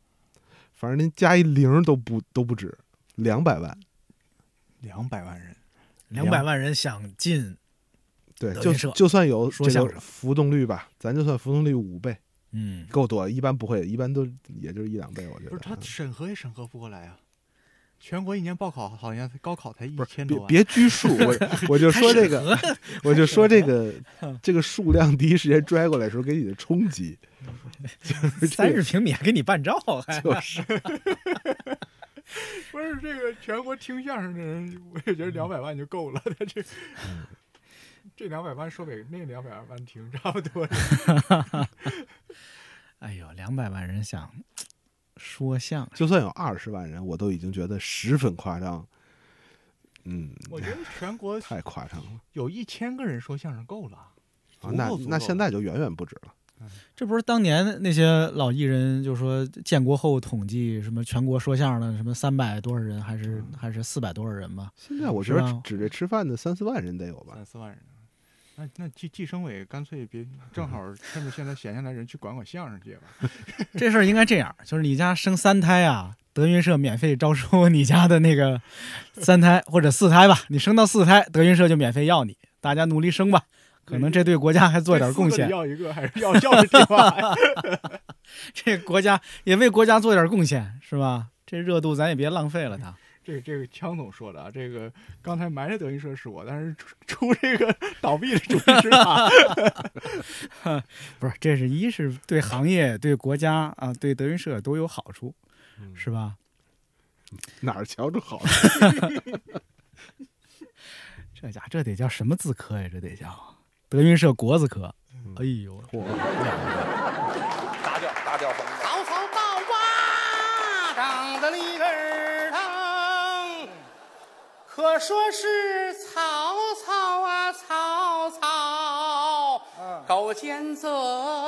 反正您加一零都不都不止，两百万。两百万人，两百万人想进，对，就德云社就算有这说相声。个浮动率吧，咱就算浮动率五倍，嗯，够多。一般不会，一般都也就是一两倍，我觉得。不是他嗯。审核也审核不过来啊。全国一年报考好像高考才一不是千多，别别拘束，我 我就说这个，我就说这个这个数量第一时间拽过来的时候给你的冲击，就 是三这十平米还给你办照，还。就是。不是这个全国听相声的人，我也觉得两百万就够了。他这这两百万说给那两百万听差不多。哎呦，两百万人想说相声，就算有二十万人，我都已经觉得十分夸张。嗯，我觉得全国 太夸张了有一千个人说相声够了。啊！那那现在就远远不止了。这不是当年那些老艺人就说建国后统计什么全国说相声的什么三百多少人，还是还是四百多少人吗？现在我觉得指着吃饭的三四万人得有吧？三四万人。那那计计生委干脆别正好 趁着现在闲下来人去管管相声去吧。这事儿应该这样，就是你家生三胎啊，德云社免费招收你家的那个三胎或者四胎吧，你生到四胎，德云社就免费要你，大家努力生吧，可能这对国家还做点贡献。要一个还是要要这 话呀？这国家也为国家做点贡献，是吧？这热度咱也别浪费了它。这这个枪总说的啊，这个刚才埋汰德云社是我，但是出出这个倒闭的主意是他。不是，这是一是对行业、对国家啊、对德云社都有好处，是吧？哪儿瞧着好？这家这得叫什么字科呀？这得叫德云社国字科。哎呦，大调大调什么的？曹操到瓦岗的里根儿堂，可说是曹操啊曹操，狗奸贼，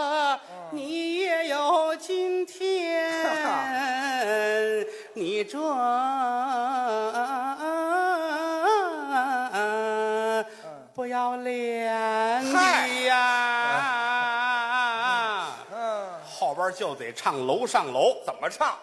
你也有今天，你这不要脸的呀！后边就得唱楼上楼，怎么唱？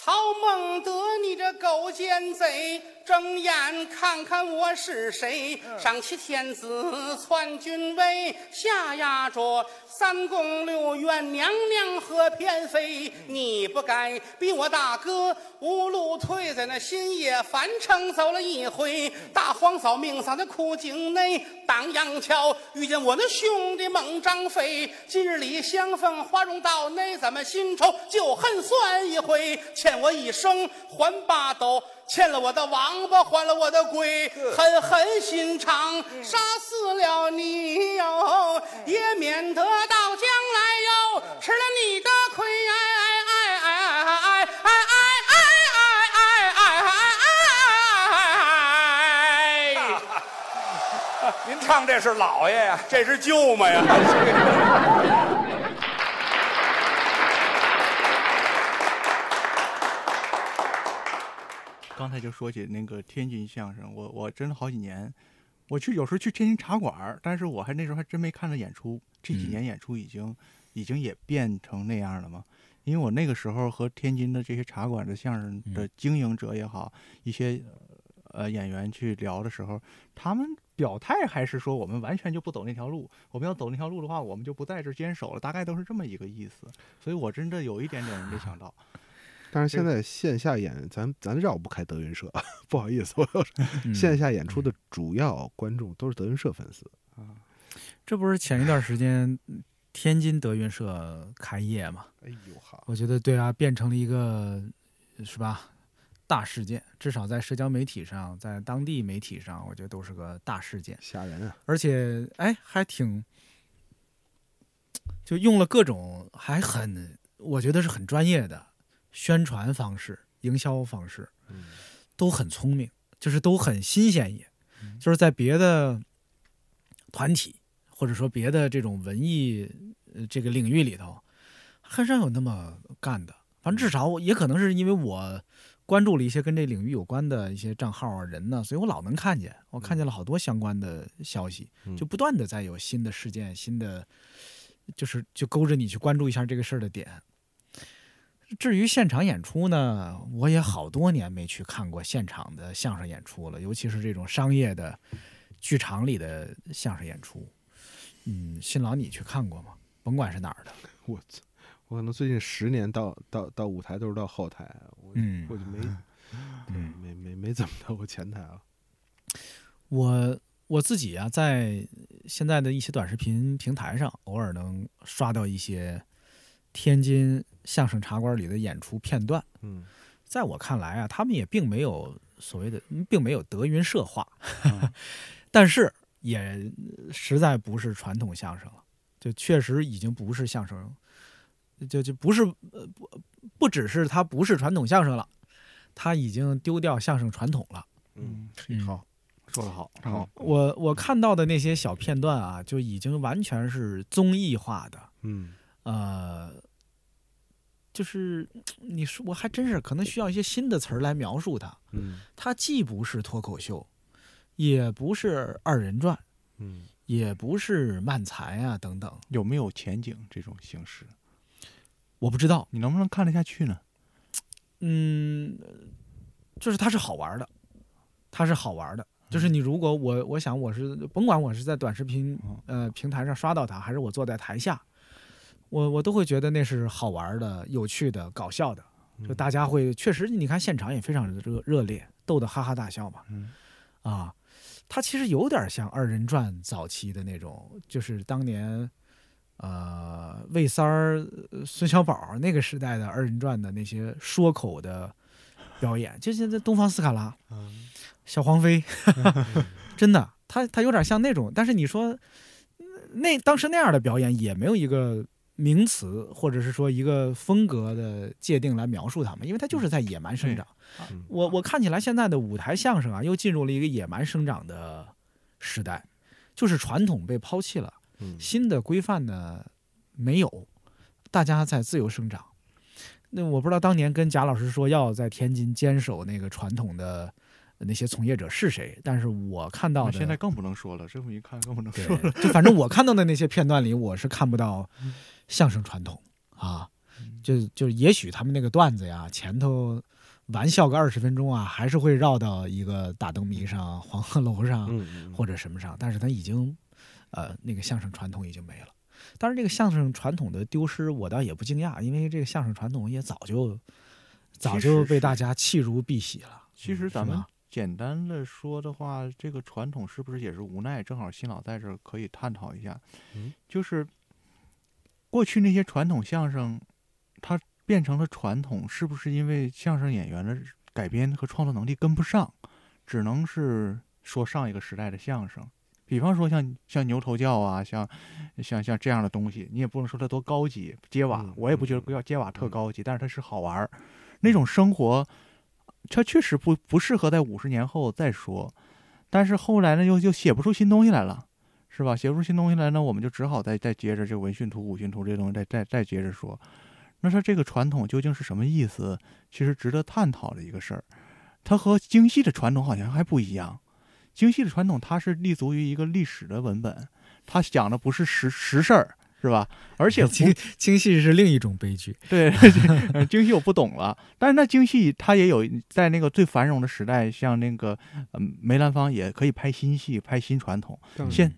曹孟德，你这狗奸贼，睁眼看看我是谁！上欺天子，篡君位，下压着三宫六院娘娘和偏妃。你不该逼我大哥无路退，在那新野樊城走了一回。大黄嫂命丧在枯井内，当阳桥遇见我那兄弟孟张飞。今日里相逢花容道内，咱们新仇旧恨算一回。欠我一生还八斗，欠了我的王八还了我的龟，狠狠心肠杀死了你哟，也免得到将来哟吃了你的亏。哎哎哎哎哎哎哎哎哎哎哎！您唱这是老爷呀，这是舅妈呀。刚才就说起那个天津相声，我我真的好几年，我去有时候去天津茶馆儿，但是我还那时候还真没看着演出。这几年演出已经、已经也变成那样了嘛？因为我那个时候和天津的这些茶馆的相声的经营者也好，一些呃演员去聊的时候，他们表态还是说我们完全就不走那条路，我们要走那条路的话，我们就不在这儿坚守了，大概都是这么一个意思。所以我真的有一点点没想到。但是现在线下演，咱咱绕不开德云社，不好意思，我 线下演出的主要观众都是德云社粉丝。这不是前一段时间天津德云社开业嘛？哎呦哈，我觉得对啊，变成了一个是吧大事件，至少在社交媒体上，在当地媒体上，我觉得都是个大事件。吓人啊！而且哎，还挺就用了各种还很，我觉得是很专业的宣传方式、营销方式，都很聪明，就是都很新鲜也，就是在别的团体或者说别的这种文艺呃这个领域里头，很少有那么干的。反正至少也可能是因为我关注了一些跟这领域有关的一些账号啊人呢，所以我老能看见，我看见了好多相关的消息，就不断的在有新的事件、新的，就是就勾着你去关注一下这个事儿的点。至于现场演出呢，我也好多年没去看过现场的相声演出了，尤其是这种商业的剧场里的相声演出。嗯，新郎你去看过吗？甭管是哪儿的，我操！我可能最近十年到到到舞台都是到后台，我、嗯我就没，对没没没怎么到过前台了。我我自己啊，在现在的一些短视频平台上，偶尔能刷到一些天津相声茶馆里的演出片段。嗯，在我看来啊，他们也并没有所谓的，并没有德云社化，但是也实在不是传统相声了，就确实已经不是相声，就就不是呃不不只是它不是传统相声了，它已经丢掉相声传统了。嗯，好，说得好，好，我我看到的那些小片段啊，就已经完全是综艺化的，嗯，呃，就是你说我还真是可能需要一些新的词儿来描述它。嗯，它既不是脱口秀，也不是二人转，嗯，也不是漫才啊等等。有没有前景这种形式？我不知道，你能不能看得下去呢？嗯，就是它是好玩的，它是好玩的。就是你如果我我想我是甭管我是在短视频呃平台上刷到它，还是我坐在台下，我我都会觉得那是好玩的、有趣的、搞笑的。就大家会确实，你看现场也非常热热烈，逗得哈哈大笑嘛。嗯啊，它其实有点像二人转早期的那种，就是当年呃魏三孙小宝那个时代的二人转的那些说口的表演，就现在东方斯卡拉、小黄飞，真的，他他有点像那种，但是你说那当时那样的表演也没有一个名词或者是说一个风格的界定来描述他们，因为他就是在野蛮生长。我我看起来现在的舞台相声啊，又进入了一个野蛮生长的时代，就是传统被抛弃了，新的规范呢没有，大家在自由生长。那我不知道当年跟贾老师说要在天津坚守那个传统的那些从业者是谁，但是我看到的现在更不能说了，这么一看更不能说了。就反正我看到的那些片段里，我是看不到 相声传统啊，就就也许他们那个段子呀，前头玩笑个二十分钟啊，还是会绕到一个大灯谜上、黄鹤楼上或者什么上，但是他已经呃那个相声传统已经没了。但是，这个相声传统的丢失，我倒也不惊讶，因为这个相声传统也早就早就被大家弃如敝屣了。其实咱们简单的说的话，这个传统是不是也是无奈？正好新老在这儿可以探讨一下，嗯就是过去那些传统相声，它变成了传统，是不是因为相声演员的改编和创作能力跟不上，只能是说上一个时代的相声？比方说像像牛头教啊，像像像这样的东西，你也不能说它多高级。接瓦，我也不觉得不要接瓦特高级，但是它是好玩儿。那种生活，它确实不不适合在五十年后再说。但是后来呢，又又写不出新东西来了，是吧？写不出新东西来呢，我们就只好再再接着这文训图、武训图这些东西再再再接着说。那说这个传统究竟是什么意思？其实值得探讨的一个事儿。它和京戏的传统好像还不一样。京戏的传统它是立足于一个历史的文本，它讲的不是实实事儿，是吧？而且京京戏是另一种悲剧。对，呃京戏我不懂了，但是那京戏它也有在那个最繁荣的时代，像那个嗯梅兰芳也可以拍新戏、拍新传统现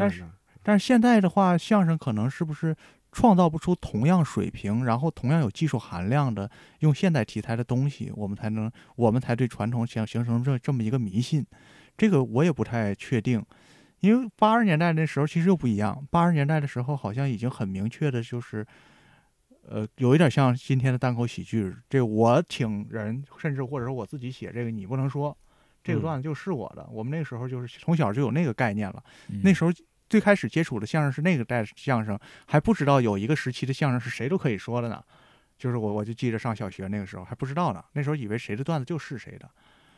但是但是现在的话，相声可能是不是创造不出同样水平，然后同样有技术含量的用现代题材的东西，我们才能我们才对传统想形成这这么一个迷信。这个我也不太确定，因为八十年代那时候其实又不一样。八十年代的时候好像已经很明确的就是。呃，有一点像今天的单口喜剧，这我请人，甚至或者说我自己写这个，你不能说，这个嗯段子就是我的。我们那个时候就是从小就有那个概念了。嗯那时候最开始接触的相声是那个代相声，还不知道有一个时期的相声是谁都可以说的呢。就是我我就记着上小学那个时候还不知道呢，那时候以为谁的段子就是谁的。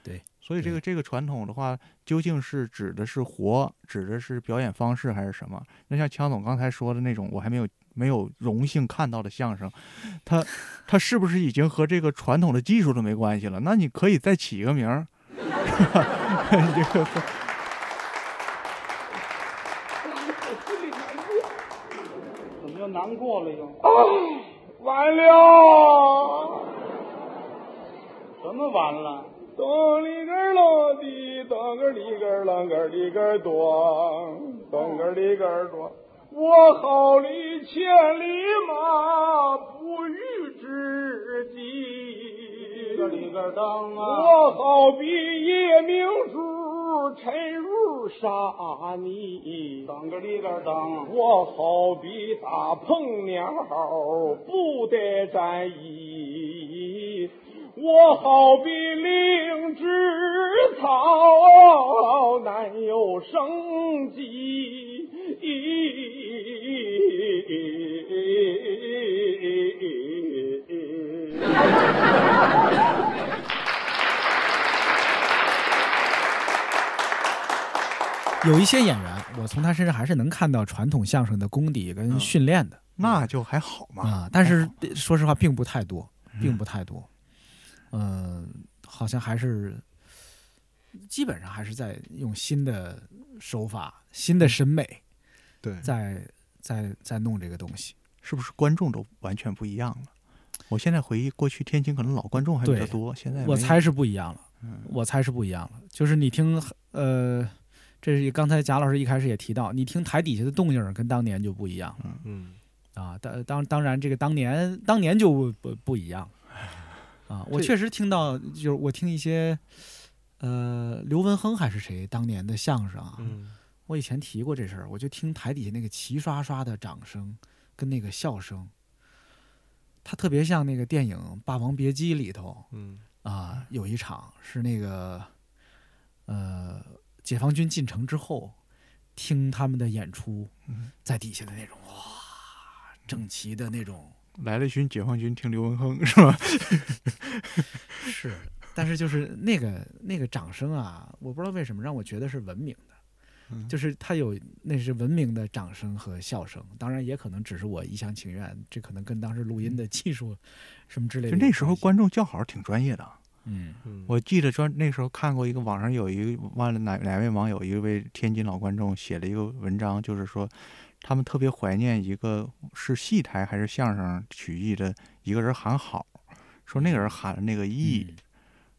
对，所以这个这个传统的话，究竟是指的是活，指的是表演方式还是什么？那像强总刚才说的那种，我还没有没有荣幸看到的相声，它它是不是已经和这个传统的技术都没关系了？那你可以再起一个名儿，怎么又难过了又？完了！什么完了？咚里个儿落地，咚个里个啷个里个儿咚，咚个里个儿咚。我好里千里马，不遇知己。个里个当啊！我好比夜明珠，沉入沙泥。当个里个当。我好比大鹏鸟，不得战役。我好比灵芝草，难有生机。有一些演员，我从他身上还是能看到传统相声的功底跟训练的，那就还好嘛。啊，但是说实话，并不太多，并不太多。嗯、好像还是基本上还是在用新的手法、新的审美，对，在在在弄这个东西。是不是观众都完全不一样了？我现在回忆过去天津可能老观众还比较多，现在我猜是不一样了。嗯我猜是不一样了。就是你听，呃，这是刚才贾老师一开始也提到，你听台底下的动静跟当年就不一样了嗯，啊。当当当然，这个当年当年就不不不一样啊。我确实听到，就是我听一些，呃，刘文亨还是谁当年的相声啊，嗯我以前提过这事儿，我就听台底下那个齐刷刷的掌声跟那个笑声，它特别像那个电影《霸王别姬》里头，嗯。啊，有一场是那个呃，解放军进城之后，听他们的演出，嗯。在底下的那种哇，整齐的那种来了一群解放军听刘文亨是吧？是，但是就是那个那个掌声啊，我不知道为什么让我觉得是文明就是他有那是文明的掌声和笑声，当然也可能只是我一厢情愿，这可能跟当时录音的技术什么之类的就那时候观众叫好挺专业的。嗯。嗯，我记得专那时候看过一个网上有一个忘了哪哪位网友，一位天津老观众写了一个文章，就是说他们特别怀念一个是戏台还是相声曲艺的一个人喊好，说那个人喊的那个意嗯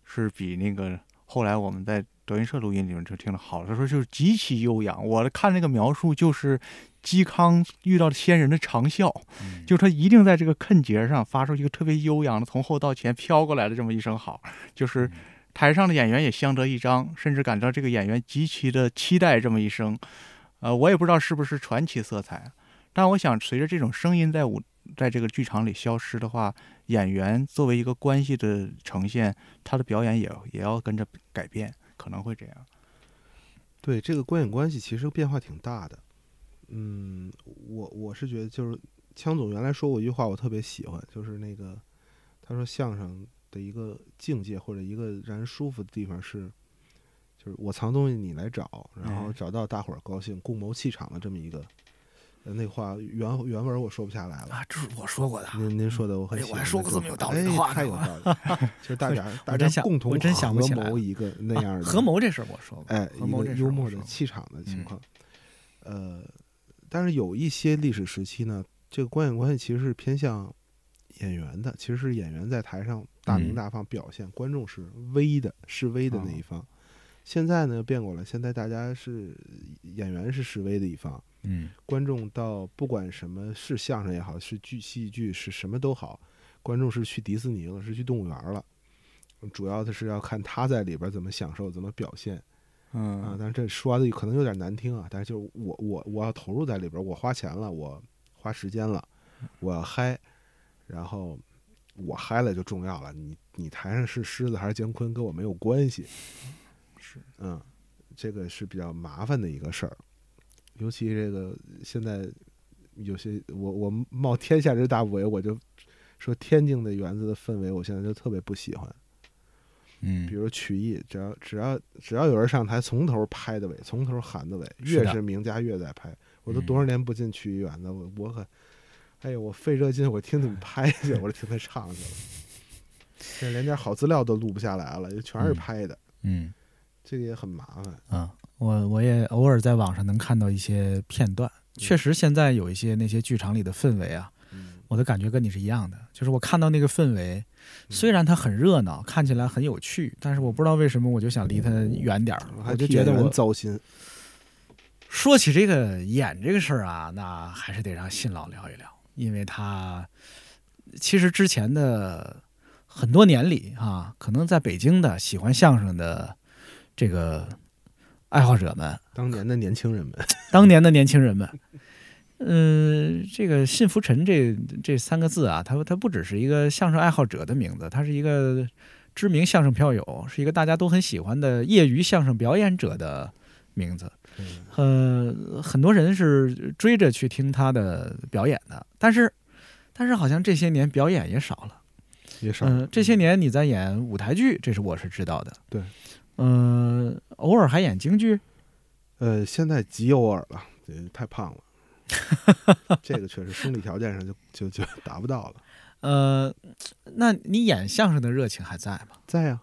是比那个后来我们在德云社录音里面就听了好。他说就是极其悠扬，我看那个描述就是嵇康遇到仙人的长啸，嗯就是他一定在这个坑节上发出一个特别悠扬的从后到前飘过来的这么一声好，就是台上的演员也相得益彰，甚至感到这个演员极其的期待这么一声。呃，我也不知道是不是传奇色彩，但我想随着这种声音在舞在这个剧场里消失的话，演员作为一个关系的呈现，他的表演也也要跟着改变，可能会这样。对这个观影关系其实变化挺大的。嗯，我我是觉得就是枪总原来说过一句话，我特别喜欢，就是那个他说相声的一个境界或者一个让人舒服的地方是，就是我藏东西你来找，然后哎找到大伙儿高兴，共谋气场的这么一个。呃那话原原文我说不下来了，啊，这是我说过的。您您说的我很哎我还喜欢。说过这么有道理的话哎太有道理。就是大家大家共同合谋一个那样的合谋这事儿我说过，哎，合谋一个幽默的气场的情嗯况。呃，但是有一些历史时期呢，这个观演关系其实是偏向演员的，其实是演员在台上大鸣嗯大放表现，观众是威的，示威的那一方。现在呢变过来，现在大家是演员是示威的一方，嗯。观众到不管什么是相声也好，是剧戏剧是什么都好，观众是去迪士尼了，是去动物园了。主要的是要看他在里边怎么享受，怎么表现。嗯。啊，但是这说的可能有点难听啊，但是就是我我我要投入在里边，我花钱了，我花时间了，我要嗨，然后我嗨了就重要了，你你台上是狮子还是姜昆跟我没有关系，是。嗯，这个是比较麻烦的一个事儿，尤其这个现在有些我我冒天下之大不韪，我就说天津的园子的氛围，我现在就特别不喜欢。嗯比如曲艺，只要只要只要有人上台，从头拍到尾，从头喊到尾，越是名家越在拍。我都多嗯少年不进曲艺园子，我我可，哎呦，我费这劲，我听你们拍去，我就听他唱去了。现在连点好资料都录不下来了，全是嗯拍的，嗯这个也很麻烦。啊，我我也偶尔在网上能看到一些片段，确实现在有一些那些剧场里的氛围啊，嗯。我的感觉跟你是一样的，就是我看到那个氛围，虽然它很热闹，看起来很有趣，但是我不知道为什么我就想离它远点儿，还我就觉得我糟心。说起这个演这个事儿啊，那还是得让信老聊一聊，因为他其实之前的很多年里啊，可能在北京的喜欢相声的这个爱好者们，当年的年轻人们，当年的年轻人们，嗯、这个信福臣这这三个字啊，它它不只是一个相声爱好者的名字，它是一个知名相声票友，是一个大家都很喜欢的业余相声表演者的名字。呃，很多人是追着去听他的表演的，但是，但是好像这些年表演也少了。也少。嗯、这些年你在演舞台剧，这是我是知道的。对，嗯、偶尔还演京剧。呃，现在极偶尔了，这太胖了，这个确实生理条件上就就就达不到了。呃，那你演相声的热情还在吗？在呀、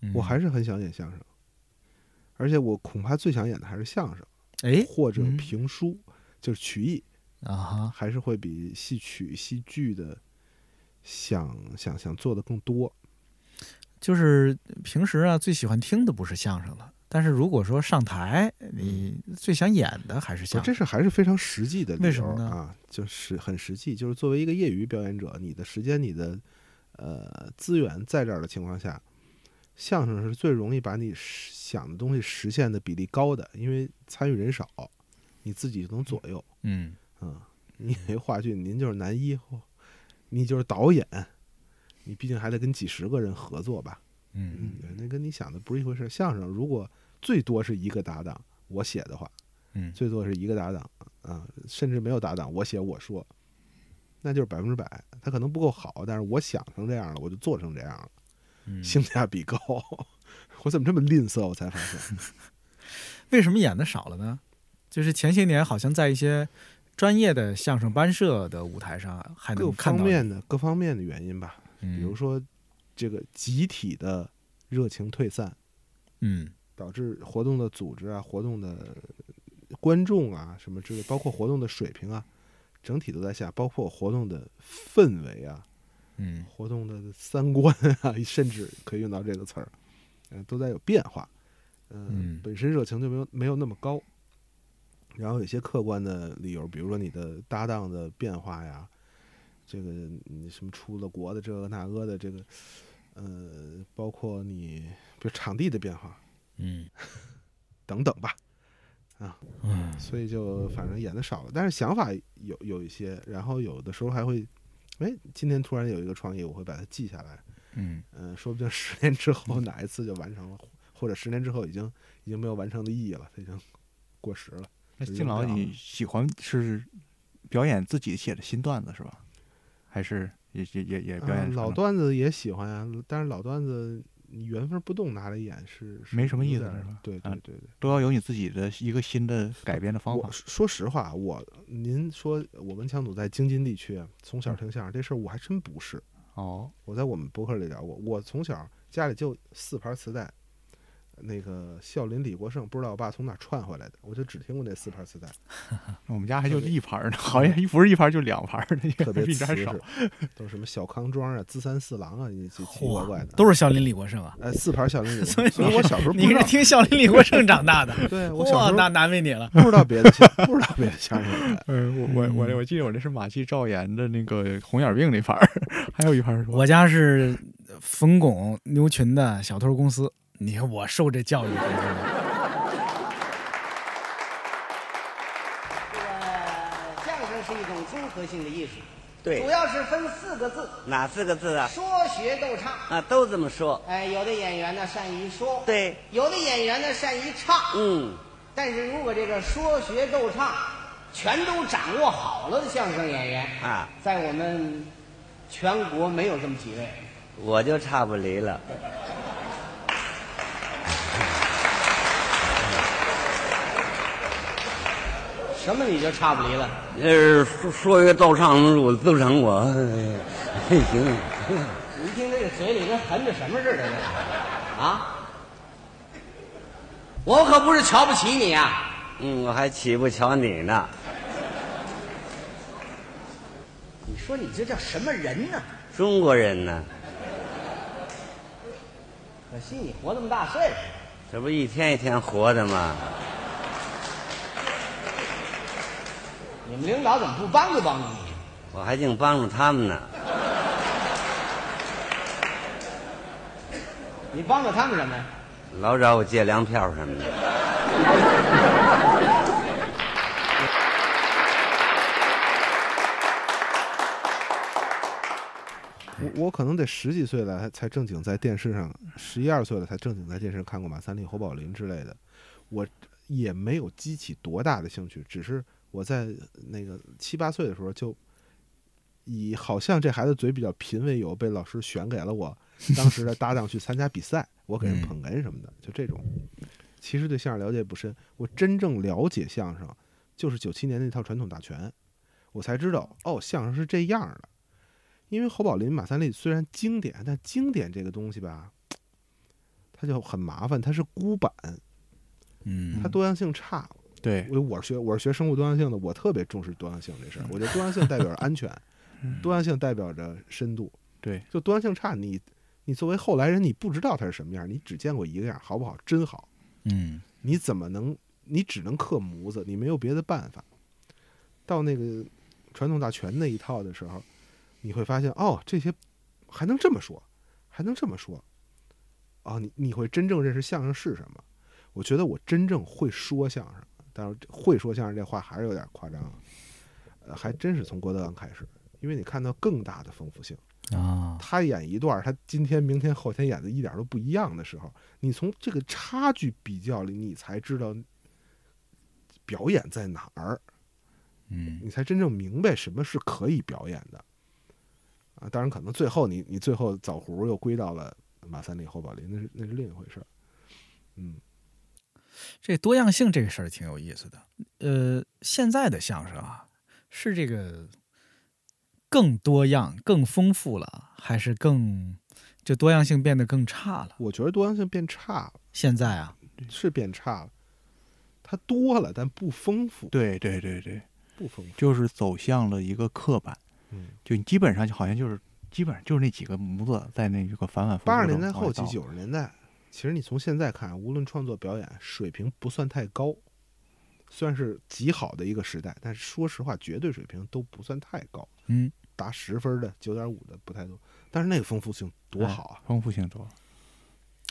嗯我还是很想演相声，而且我恐怕最想演的还是相声，哎或者嗯评书，就是曲艺，啊哈，还是会比戏曲、戏剧的想想想做的更多。就是平时啊，最喜欢听的不是相声了，但是如果说上台，你最想演的还是相声。这是还是非常实际的理由为什么呢啊，就是很实际，就是作为一个业余表演者，你的时间、你的呃资源在这儿的情况下，相声是最容易把你想的东西实现的比例高的，因为参与人少，你自己就能左右。嗯嗯，你 话剧，您就是男一，你就是导演，你毕竟还得跟几十个人合作吧？嗯对那跟你想的不是一回事。相声如果最多是一个搭档，我写的话，嗯最多是一个搭档啊，甚至没有搭档，我写我说，那就是百分之百。他可能不够好，但是我想成这样了，我就做成这样了，嗯性价比高。我怎么这么吝啬？我才发现，为什么演的少了呢？就是前些年好像在一些专业的相声班社的舞台上还各能看到方面的各方面的原因吧。嗯比如说，这个集体的热情退散，嗯。导致活动的组织啊、活动的观众啊什么之类，包括活动的水平啊，整体都在下，包括活动的氛围啊、嗯。活动的三观啊，甚至可以用到这个词儿，嗯、都在有变化。嗯嗯。本身热情就没有没有那么高，然后有些客观的理由，比如说你的搭档的变化呀，这个你什么出了国的这个那个的这个，呃，包括你比如场地的变化嗯 等等吧，啊，嗯所以就反正演的少了，但是想法有有一些，然后有的时候还会，哎，今天突然有一个创意，我会把它记下来，嗯嗯、说不定十年之后哪一次就完成了，或者十年之后已经已经没有完成的意义了，它已经过时了。那就敬老你喜欢是表演自己写的新段子是吧？还是也也也也表演嗯老段子也喜欢呀，但是老段子你原封不动拿来演是是没什么意思是吧？对啊对对对。都要有你自己的一个新的改编的方法我。说实话，我您说我跟强总在京津地区从小听相声这事儿，我还真不是。哦，我在我们博客里聊过，我从小家里就四盘磁带，那个孝林李国盛，不知道我爸从哪儿串回来的，我就只听过那四盘磁带，我们家还就一盘呢，好像不是一盘就两盘儿呢，特别比这还瓷实少。，都是什么小康庄啊、资三四郎啊，你奇奇怪怪的，都是孝林李国盛啊。哎，四盘孝林李国盛，所以我小时候你知道是听孝林李国盛长大的，对我小时候那难为你了。不知道别的，不知道别的相声。嗯，我我我我记得我这是马季赵岩的那个红眼病那盘儿，还有一盘儿是吧我家是冯巩牛群的小偷公司，你看我受这教育，你知道吗相声是一种综合性的艺术，对主要是分四个字：哪四个字啊？说学逗唱。啊，都这么说。哎，有的演员呢善于说，对，有的演员呢善于唱，嗯，但是如果这个说学逗唱全都掌握好了的相声演员，啊，在我们全国没有这么几位。我就差不离了。什么你就差不离了？呃，说说学逗唱我都成我，哎行。你听这个嘴里跟含着什么似的呢？啊！我可不是瞧不起你啊！嗯，我还岂不瞧你呢？你说你这叫什么人呢？中国人呢，可惜你活这么大岁数，这不一天一天活的吗？你们领导怎么不帮助帮助你？我还净帮助他们呢。你帮助他们什么呀？老找我借粮票什么的。我我可能得十几岁了才才正经在电视上，十一二岁了才正经在电视上看过马三立、侯宝林之类的，我也没有激起多大的兴趣，只是我在那个七八岁的时候就以好像这孩子嘴比较贫为由，被老师选给了我 当时的搭档去参加比赛，我给人捧哏什么的，就这种。其实对相声了解不深，我真正了解相声就是九七年那套传统大全，我才知道哦，相声是这样的。因为侯宝林、马三立虽然经典，但经典这个东西吧，它就很麻烦，它是孤板，嗯它多样性差。对，我我是学我是学生物多样性的，我特别重视多样性这事儿。我觉得多样性代表着安全，多样性代表着深度。对，就多样性差，你你作为后来人，你不知道它是什么样，你只见过一个样，好不好？真好。嗯，你怎么能？你只能刻模子，你没有别的办法。到那个传统大全那一套的时候，你会发现，哦，这些还能这么说，还能这么说。哦，你你会真正认识相声是什么？我觉得我真正会说相声，但是会说相声这话还是有点夸张啊。呃，还真是从郭德纲开始，因为你看到更大的丰富性。啊，他演一段，他今天、明天、后天演的一点都不一样的时候，你从这个差距比较里，你才知道表演在哪儿，嗯，你才真正明白什么是可以表演的。啊，当然可能最后你你最后枣核又归到了马三立、侯宝林，那是那是另一回事儿。嗯，这多样性这个事儿挺有意思的。呃，现在的相声啊，是这个更多样、更丰富了，还是更就多样性变得更差了？我觉得多样性变差了。现在啊，是变差了，它多了，但不丰富。对对对对，不丰富，就是走向了一个刻板。嗯，就你基本上就好像就是基本上就是那几个模子在那个反反复复。八十年代后期、九十年代，其实你从现在看，无论创作表演水平不算太高，算是极好的一个时代。但是说实话，绝对水平都不算太高。嗯，达十分的、九点五的不太多，但是那个丰富性多好啊！丰富性多，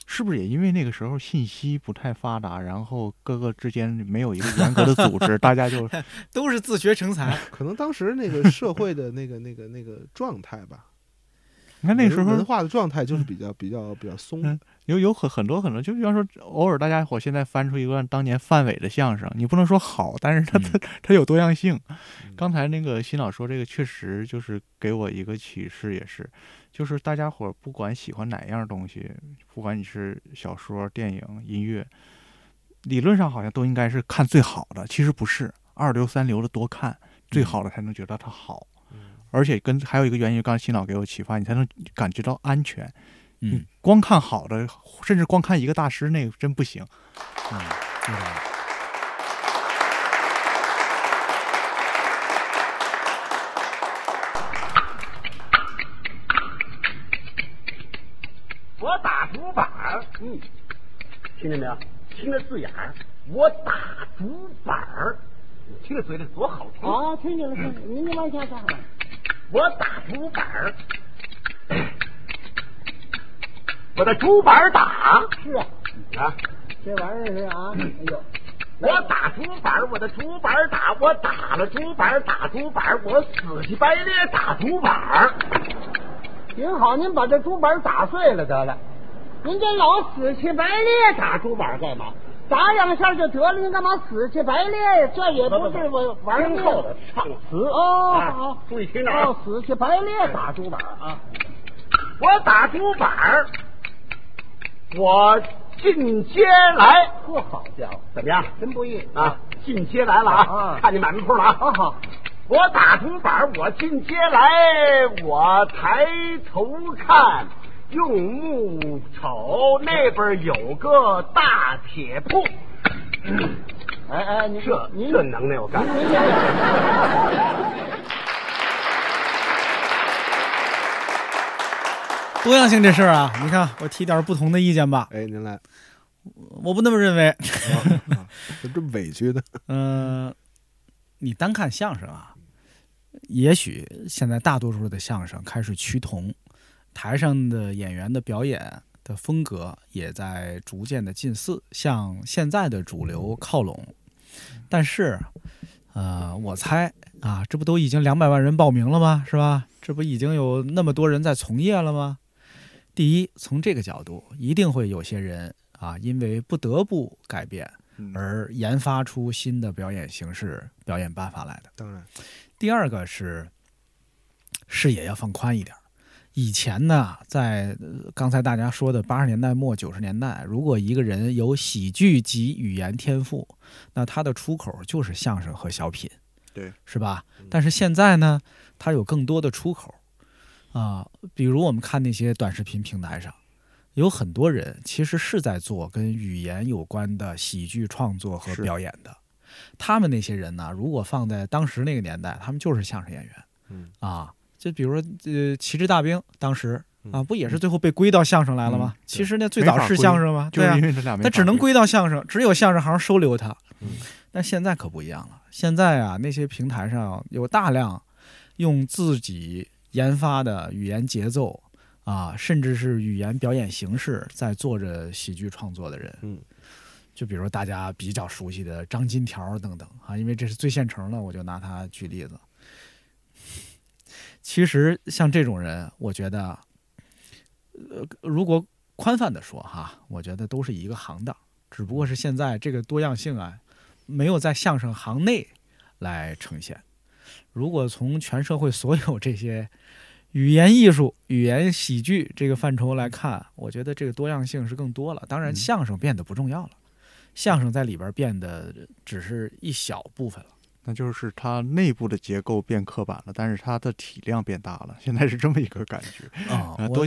是不是也因为那个时候信息不太发达，然后各个之间没有一个严格的组织，大家就 都是自学成才。可能当时那个社会的那个、那个、那个状态吧。你看那时候文化的状态就是比较、比较、比较松。嗯，有有很很多很多，就比方说，偶尔大家伙现在翻出一段当年范伟的相声，你不能说好，但是它它它有多样性。刚才那个新老说这个，确实就是给我一个启示，也是，就是大家伙不管喜欢哪样东西，不管你是小说、电影、音乐，理论上好像都应该是看最好的，其实不是，二流三流的多看，最好的才能觉得它好。而且跟还有一个原因，刚才新老给我启发，你才能感觉到安全。嗯，光看好的，甚至光看一个大师，那个真不行。嗯，对吧？我打竹板儿，嗯，听见没有？听着字眼儿，我打竹板儿，听着嘴里多好听啊！听见了，听见了，您往下讲吧。我打竹板儿，我的竹板儿打是啊啊，这玩意儿是啊，哎呦，我打竹板儿，我的竹板儿打，我打了竹板儿，打竹板儿，我死乞白咧打竹板儿。挺好，您把这竹板打碎了得了，您这老死乞白咧打竹板干嘛？打两下就得了，你干嘛死乞白咧？这也不是我玩命后的唱词哦，注意听着啊哦，死乞白咧打竹板啊！我打竹板，我进街来，呵，好家伙，怎么样？真不易啊！进街来了啊！啊看见满门铺了啊！好好，我打竹板，我进街来，我抬头看，用木瞅，那边有个大铁铺。哎哎，您这您这能耐我干 多样性这事儿啊，你看我提点不同的意见吧。哎，您来，我不那么认为。怎么 这么委屈的？嗯、你单看相声啊，也许现在大多数的相声开始趋同，台上的演员的表演的风格也在逐渐的近似，向现在的主流靠拢。但是，呃，我猜啊，这不都已经两百万人报名了吗？是吧？这不已经有那么多人在从业了吗？第一，从这个角度，一定会有些人啊，因为不得不改变，而研发出新的表演形式、表演办法来的。当然，第二个是视野要放宽一点儿。以前呢，在呃刚才大家说的八十年代末九十年代，如果一个人有喜剧及语言天赋，那他的出口就是相声和小品，对，是吧？但是现在呢，他有更多的出口啊、比如我们看那些短视频平台上，有很多人其实是在做跟语言有关的喜剧创作和表演的。他们那些人呢，如果放在当时那个年代，他们就是相声演员。嗯啊，就比如说呃，旗帜大兵当时嗯啊，不也是最后被归到相声来了吗？嗯其实那最早是相声吗？对啊就是因，为这俩没法他只能归归到相声，只有相声行收留他。嗯但现在可不一样了，现在啊，那些平台上有大量用自己研发的语言节奏啊，甚至是语言表演形式在做着喜剧创作的人。嗯，就比如大家比较熟悉的张金条等等啊，因为这是最现成的，我就拿他举例子。其实像这种人，我觉得，呃，如果宽泛的说哈，我觉得都是一个行当，只不过是现在这个多样性啊，没有在相声行内来呈现。如果从全社会所有这些语言艺术、语言喜剧这个范畴来看，我觉得这个多样性是更多了。当然，相声变得不重要了，相声在里边变得只是一小部分了。那就是它内部的结构变刻板了，但是它的体量变大了，现在是这么一个感觉啊啊，我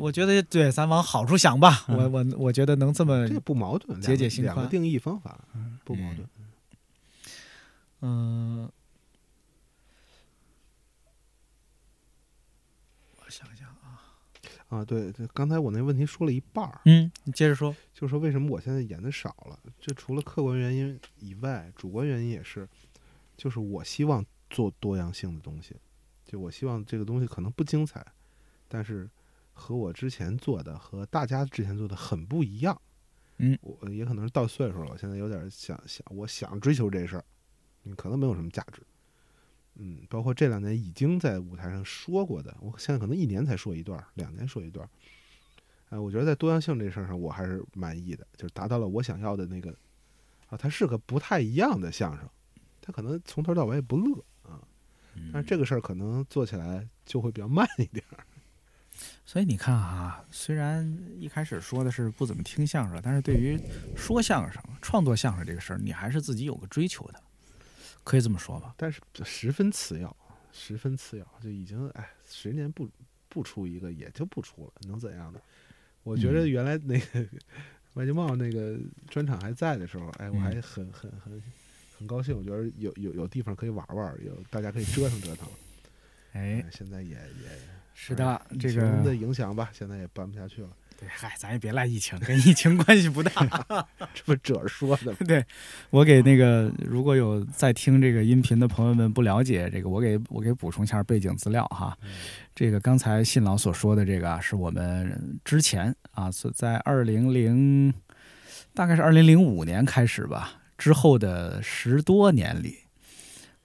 我觉得对，咱往好处想吧。嗯我我我觉得能这么这不矛盾，解解心宽两个。定义方法不矛盾。嗯，我想想啊，啊，对对，刚才我那问题说了一半儿，嗯，你接着说，就是说为什么我现在演的少了？这除了客观原因以外，主观原因也是，就是我希望做多样性的东西，就我希望这个东西可能不精彩，但是和我之前做的和大家之前做的很不一样。嗯，我也可能是到岁数了，我现在有点想想，我想追求这事儿，嗯，可能没有什么价值。嗯，包括这两年已经在舞台上说过的，我现在可能一年才说一段儿，两年说一段儿。哎，我觉得在多样性这事儿上，我还是满意的，就是达到了我想要的那个啊，它是个不太一样的相声，它可能从头到尾也不乐啊，但是这个事儿可能做起来就会比较慢一点儿。所以你看啊，虽然一开始说的是不怎么听相声，但是对于说相声、创作相声这个事儿，你还是自己有个追求的，可以这么说吧？但是十分次要，十分次要，就已经哎，十年不不出一个也就不出了，能怎样呢？我觉得原来那个 外经贸那个专场还在的时候，哎，我还很很很很高兴，我觉得有有有地方可以玩玩，有大家可以折腾折腾。哎，现在也也是的疫这个情的影响吧，现在也办不下去了。对，嗨，咱也别赖疫情，跟疫情关系不大。这不褶说的？对，我给那个如果有在听这个音频的朋友们不了解这个，我给我给补充一下背景资料哈。这个刚才信老所说的这个啊，是我们之前啊，是在二零零大概是二零零五年开始吧，之后的十多年里。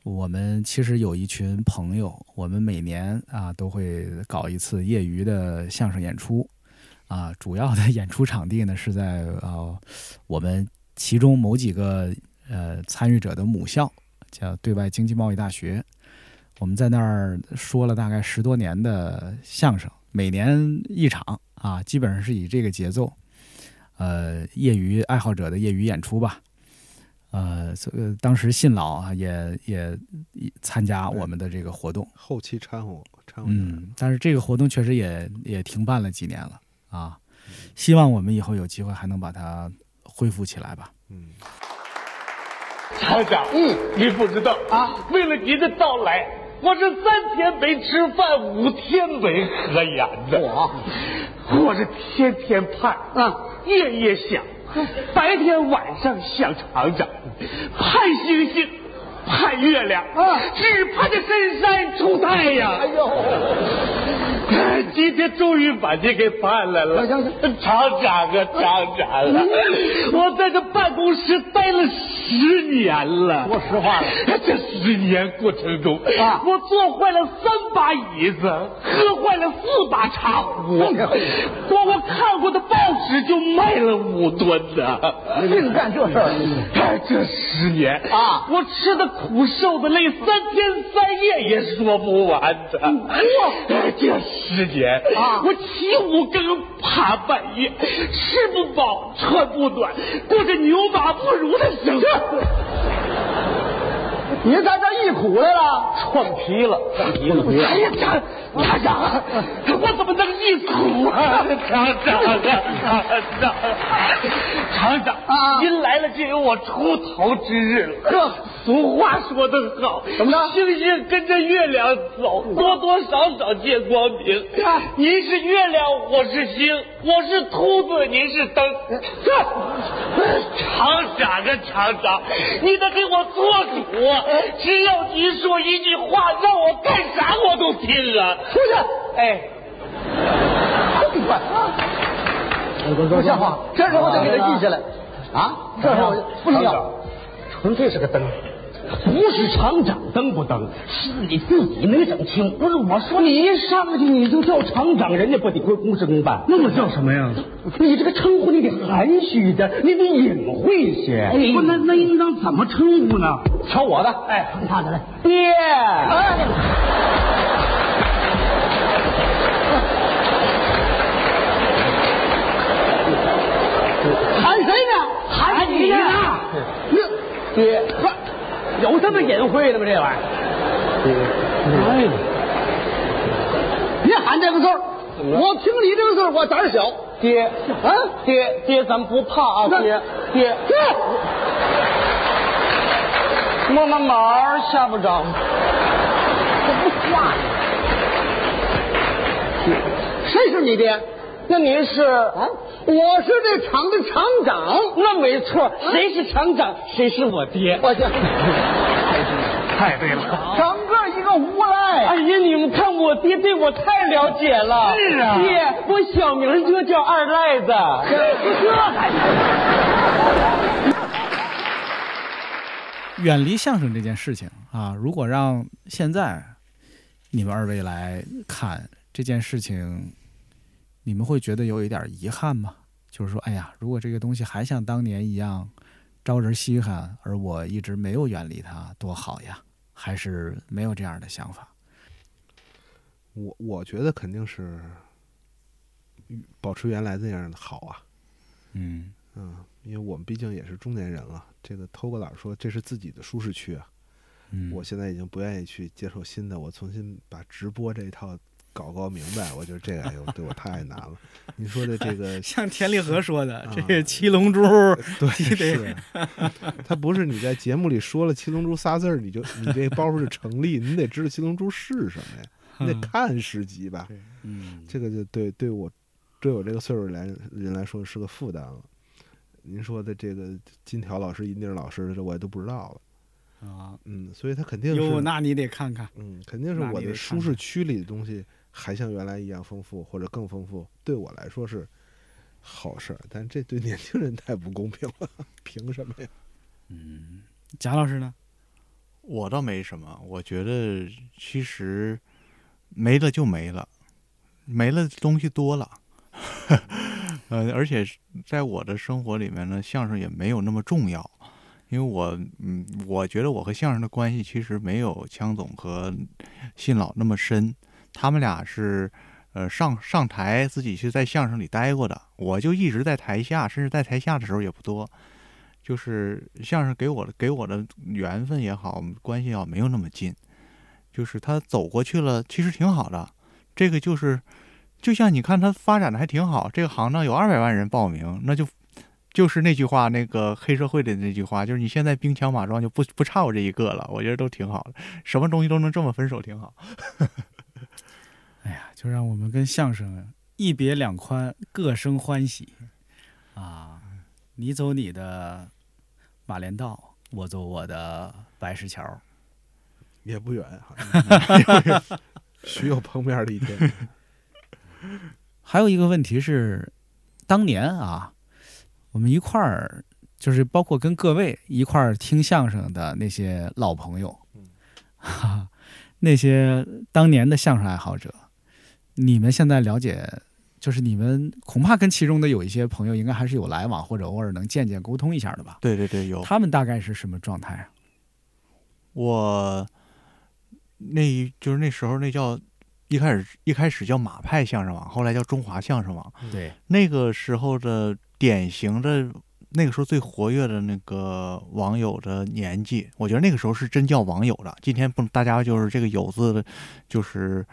我们其实有一群朋友，我们每年啊都会搞一次业余的相声演出，啊，主要的演出场地呢是在呃我们其中某几个呃参与者的母校，叫对外经济贸易大学。我们在那儿说了大概十多年的相声，每年一场啊，基本上是以这个节奏，呃，业余爱好者的业余演出吧。呃，这个当时信老啊也也也参加我们的这个活动，后期掺和掺和。嗯，但是这个活动确实也也停办了几年了啊，希望我们以后有机会还能把它恢复起来吧。嗯，厂长，嗯，你不知道啊，为了您的到来，我是三天没吃饭，五天没合眼的。我，我是天天盼啊，夜夜想，白天晚上想厂长，盼星星，盼月亮。啊，只盼着深山出太阳。哎呦，今天终于把你给盼来了，厂长啊，厂长啊，我在这办公室待了十年了。说实话了，这十年过程中啊，我坐坏了三把椅子，喝坏了四把茶壶，光我看过的报纸就卖了五吨呢。净干这事儿。哎，这十年啊，我吃的苦，受的累，三天三夜也说不完的。哎，这十年啊，我起五更，爬半夜，吃不饱，穿不暖，过着牛马不如的生活。你在这一苦来了，穿皮了，穿皮了。哎呀，厂厂长，我怎么能一苦啊？厂长啊，厂长，厂长啊，您来了就有我出头之日了。这俗话说得好，怎么着？星星跟着月亮走，多多少少见光明。您是月亮，我是星，我是秃子，您是灯。这厂长啊，厂长，你得给我做主啊！只要你说一句话，让我干啥我都听啊！出去！哎，快！不像话！这时候得给他记下来啊！这时候不能要，纯粹是个灯。不是厂长登不登，是你自己没整清。不是我说，你一上去你就叫厂长，人家不得归公事公办？那我叫什么呀？你这个称呼你得含蓄点，你得隐晦些。不，那那应当怎么称呼呢？瞧我的，哎，看着来，爹。喊谁呢？喊你呢？爹。有这么隐晦的吗？这玩意儿，哎，别喊这个字儿，我听你这个字儿，我胆儿小。爹，啊，爹爹，咱不怕啊，爹爹。摸摸毛吓不着，这不话呀。谁是你爹？那您是啊？我是这厂的厂长。那没错，谁是厂长，谁是我爹。我去，太对了，整个一个无赖。哎呀，你们看我爹对我太了解了。是啊，爹，我小名就叫二赖子。这 还远离相声这件事情啊，如果让现在你们二位来看这件事情。你们会觉得有一点遗憾吗？就是说，哎呀，如果这个东西还像当年一样招人稀罕，而我一直没有远离它，多好呀！还是没有这样的想法？我我觉得肯定是保持原来那样的好啊。嗯嗯，因为我们毕竟也是中年人了。这个偷个懒说这是自己的舒适区啊。嗯，我现在已经不愿意去接受新的，我重新把直播这一套。搞搞明白，我觉得这个哎呦对我太难了。你说的这个 像田立和说的，这个七龙珠，对，是，他不是你在节目里说了七龙珠仨字儿，你就你这包袱就成立，你得知道七龙珠是什么呀？你得看十集吧？嗯，这个就对对我对我这个岁数来人来说是个负担了。您说的这个金条老师、银锭老师，这我也都不知道了啊。嗯，所以他肯定是，那你得看看，嗯，肯定是我的舒适区里的东西。还像原来一样丰富，或者更丰富，对我来说是好事儿，但这对年轻人太不公平了，凭什么呀？嗯，贾老师呢？我倒没什么，我觉得其实没了就没了，没了东西多了，呃，而且在我的生活里面呢，相声也没有那么重要，因为我，嗯，我觉得我和相声的关系其实没有枪总和信老那么深。他们俩是，呃，上上台自己是在相声里待过的，我就一直在台下，甚至在台下的时候也不多。就是相声给我的给我的缘分也好，关系也好，没有那么近。就是他走过去了，其实挺好的。这个就是，就像你看他发展的还挺好，这个行当有二百万人报名，那就就是那句话，那个黑社会的那句话，就是你现在兵强马壮就不不差我这一个了。我觉得都挺好的，什么东西都能这么分手，挺好。哎呀，就让我们跟相声一别两宽，各生欢喜啊！你走你的马连道，我走我的白石桥，也不远哈，许有碰面的一天。还有一个问题是，当年啊，我们一块儿就是包括跟各位一块儿听相声的那些老朋友，哈，那些当年的相声爱好者。你们现在了解，就是你们恐怕跟其中的有一些朋友，应该还是有来往，或者偶尔能见见、沟通一下的吧？对对对，有。他们大概是什么状态啊？我那就是那时候那叫一开始一开始叫马派相声网，后来叫中华相声网。对，那个时候的典型的那个时候最活跃的那个网友的年纪，我觉得那个时候是真叫网友了。今天不，大家就是这个“友”字，就是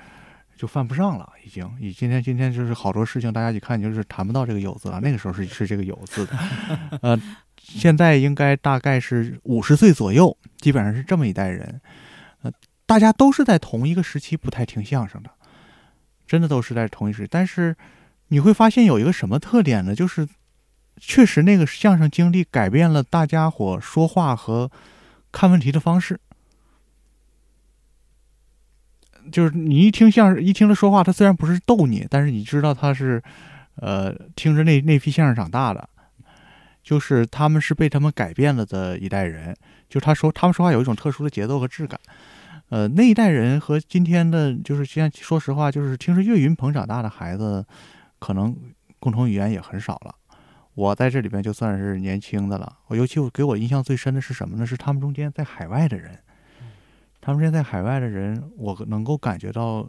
就犯不上了，已经。以今天今天就是好多事情，大家一看就是谈不到这个“有”字了。那个时候是是这个“有”字的，呃，现在应该大概是五十岁左右，基本上是这么一代人。呃，大家都是在同一个时期不太听相声的，真的都是在同一时期。但是你会发现有一个什么特点呢？就是确实那个相声经历改变了大家伙说话和看问题的方式。就是你一听相声，一听他说话，他虽然不是逗你，但是你知道他是，呃，听着那那批相声长大的，就是他们是被他们改变了的一代人。就他说，他们说话有一种特殊的节奏和质感。呃，那一代人和今天的，就是现在说实话，就是听着岳云鹏长大的孩子，可能共同语言也很少了。我在这里边就算是年轻的了。我尤其我给我印象最深的是什么呢？是他们中间在海外的人，他们现在海外的人，我能够感觉到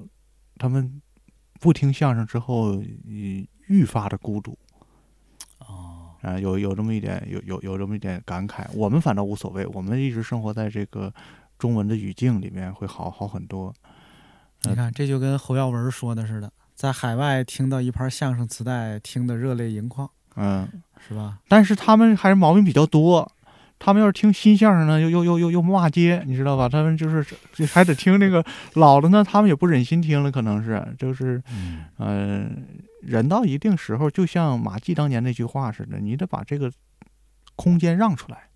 他们不听相声之后，愈发的孤独。哦，啊，有有这么一点，有有有这么一点感慨。我们反倒无所谓，我们一直生活在这个中文的语境里面，会好好很多。你看，这就跟侯耀文说的似的，在海外听到一盘相声磁带，听得热泪盈眶。嗯，是吧？但是他们还是毛病比较多。他们要是听新相声呢，又又又又又骂街，你知道吧？他们就是还得听那个老的呢，他们也不忍心听了，可能是就是，嗯，人到一定时候，就像马季当年那句话似的，你得把这个空间让出来。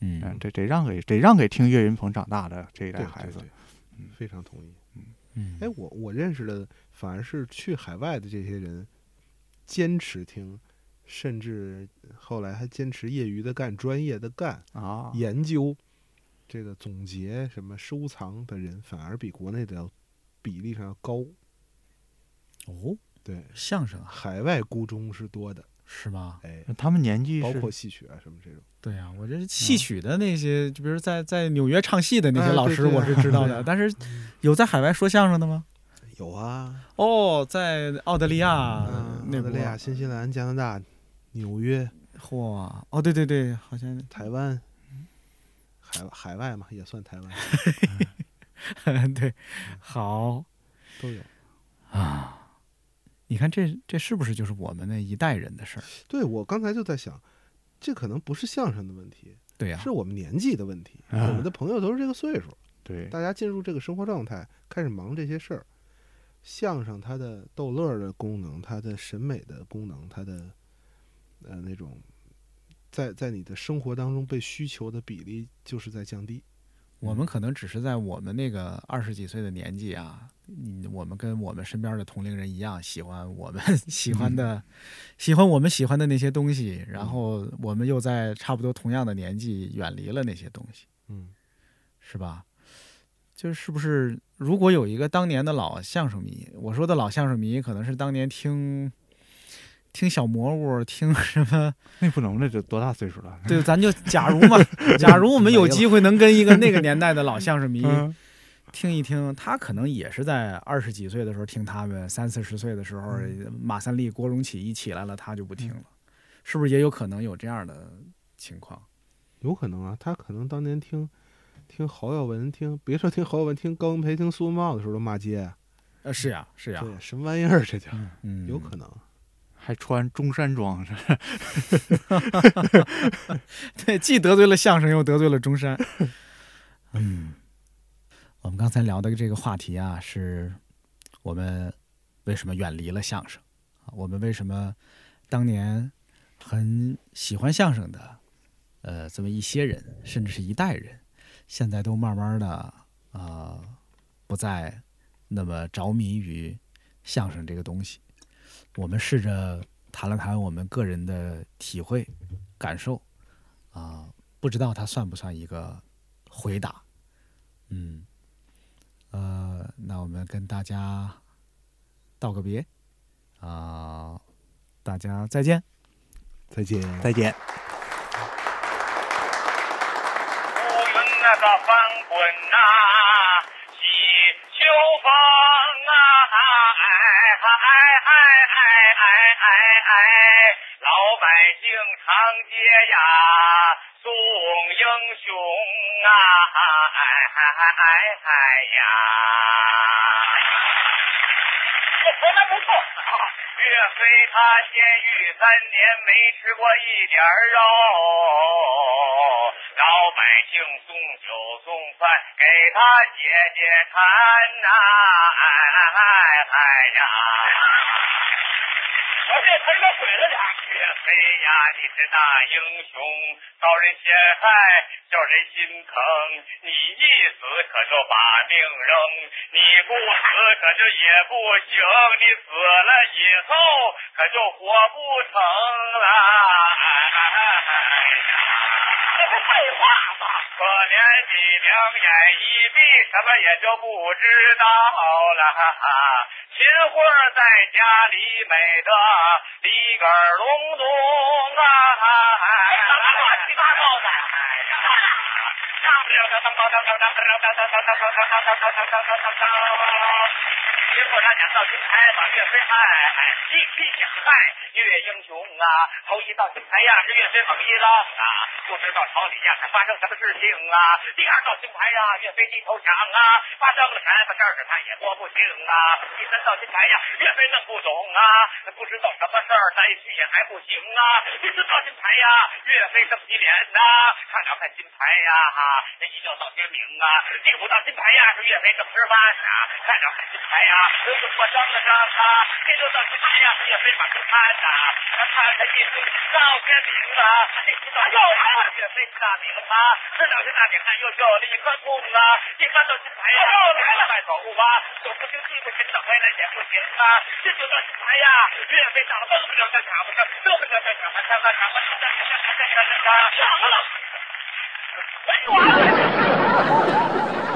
嗯，得得让给得让给听岳云鹏长大的这一代对孩子对。对非常同意。嗯，哎，我我认识的反而是去海外的这些人，坚持听，甚至后来还坚持业余的干、专业的干啊，研究这个总结什么收藏的人，反而比国内的要比例上要高。哦，对，相声啊，海外孤中是多的，是吗？哎，他们年纪包括戏曲啊什么这种。对呀、我这戏曲的那些，就比如在在纽约唱戏的那些哎老师，我是知道的。但是有在海外说相声的吗？有啊，哦，在澳大利亚嗯，澳大利亚、新西兰、加拿大、纽约，嚯，哦，对对对，好像台湾，海海外嘛，也算台湾，对，好都有。啊。你看这这是不是就是我们那一代人的事儿？对我刚才就在想，这可能不是相声的问题，对呀、是我们年纪的问题。啊我们的朋友都是这个岁数，对，大家进入这个生活状态，开始忙这些事儿。相声它的逗乐的功能，它的审美的功能，它的呃那种在在你的生活当中被需求的比例就是在降低。我们可能只是在我们那个二十几岁的年纪啊，嗯，我们跟我们身边的同龄人一样，喜欢我们 喜欢的，喜欢我们喜欢的那些东西，然后我们又在差不多同样的年纪远离了那些东西，嗯，是吧？就是不是？如果有一个当年的老相声迷，我说的老相声迷，可能是当年听听小蘑菇，听什么？那不能，那就多大岁数了？对，咱就假如嘛，假如我们有机会能跟一个那个年代的老相声迷嗯听一听，他可能也是在二十几岁的时候听他们，三四十岁的时候，马三立、郭荣启一起来了，他就不听了，是不是也有可能有这样的情况？有可能啊，他可能当年听听侯耀文，听别说听侯耀文，听高文培、听苏文茂的时候都骂街啊。呃，是呀，是呀，对，什么玩意儿这叫？嗯，有可能。还穿中山装是，对，既得罪了相声，又得罪了中山。嗯，我们刚才聊的这个话题啊，是我们为什么远离了相声啊？我们为什么当年很喜欢相声的，呃，这么一些人，甚至是一代人，现在都慢慢的啊、呃不再那么着迷于相声这个东西。我们试着谈了谈我们个人的体会、感受，啊、不知道它算不算一个回答？嗯，呃，那我们跟大家道个别，啊、大家再见，再见，再见。乌云那个翻滚呐、喜秋风啊，哎哎哎哎哎哎老百姓长街呀送英雄啊哎哎哎哎呀我说的不错，岳飞他监狱三年没吃过一点肉，老百姓送酒送饭给他解解馋呐，哎哎哎呀！我这词儿都毁了俩。岳飞呀，你是大英雄，遭人陷害，叫人心疼。你一死可就把命扔，你不死可就也不行，你死了以后可就活不成了。这不废话吗？可怜你两眼一闭，什么也就不知道了。秦桧在家里美得里根隆咚啊！什么乱七八糟的？秦桧他讲到金牌，把岳飞哎哎一批想害，岳英雄啊！头一到金牌呀，是岳飞猛一浪啊！不知道朝里呀是发生什么事情啊？第二道金牌呀，岳飞低头想啊，发生了什么事儿他也说不清啊！第三道金牌呀，岳飞弄不懂啊，不知道什么事儿，再去也还不行啊！第四道金牌呀，岳飞生起脸呐，看了看金牌呀，哈，一觉到天明啊！第五道金牌呀，是岳飞正吃饭呢，看着看金牌呀，我张了张啊！第六道金牌呀，是岳飞往出看呐，他看他一直到天明啊！第七道又来了，岳飞大名啊，这两天大点看又叫了一颗痛啊！第八道金牌呀，又来了，迈走啊，走不行，气不行，等回来也不行啊！第九道金牌呀，岳飞上了蹦不了这卡不上，蹦不了这卡不上，卡不上，卡不上，卡不上，卡不上，上了。没完了。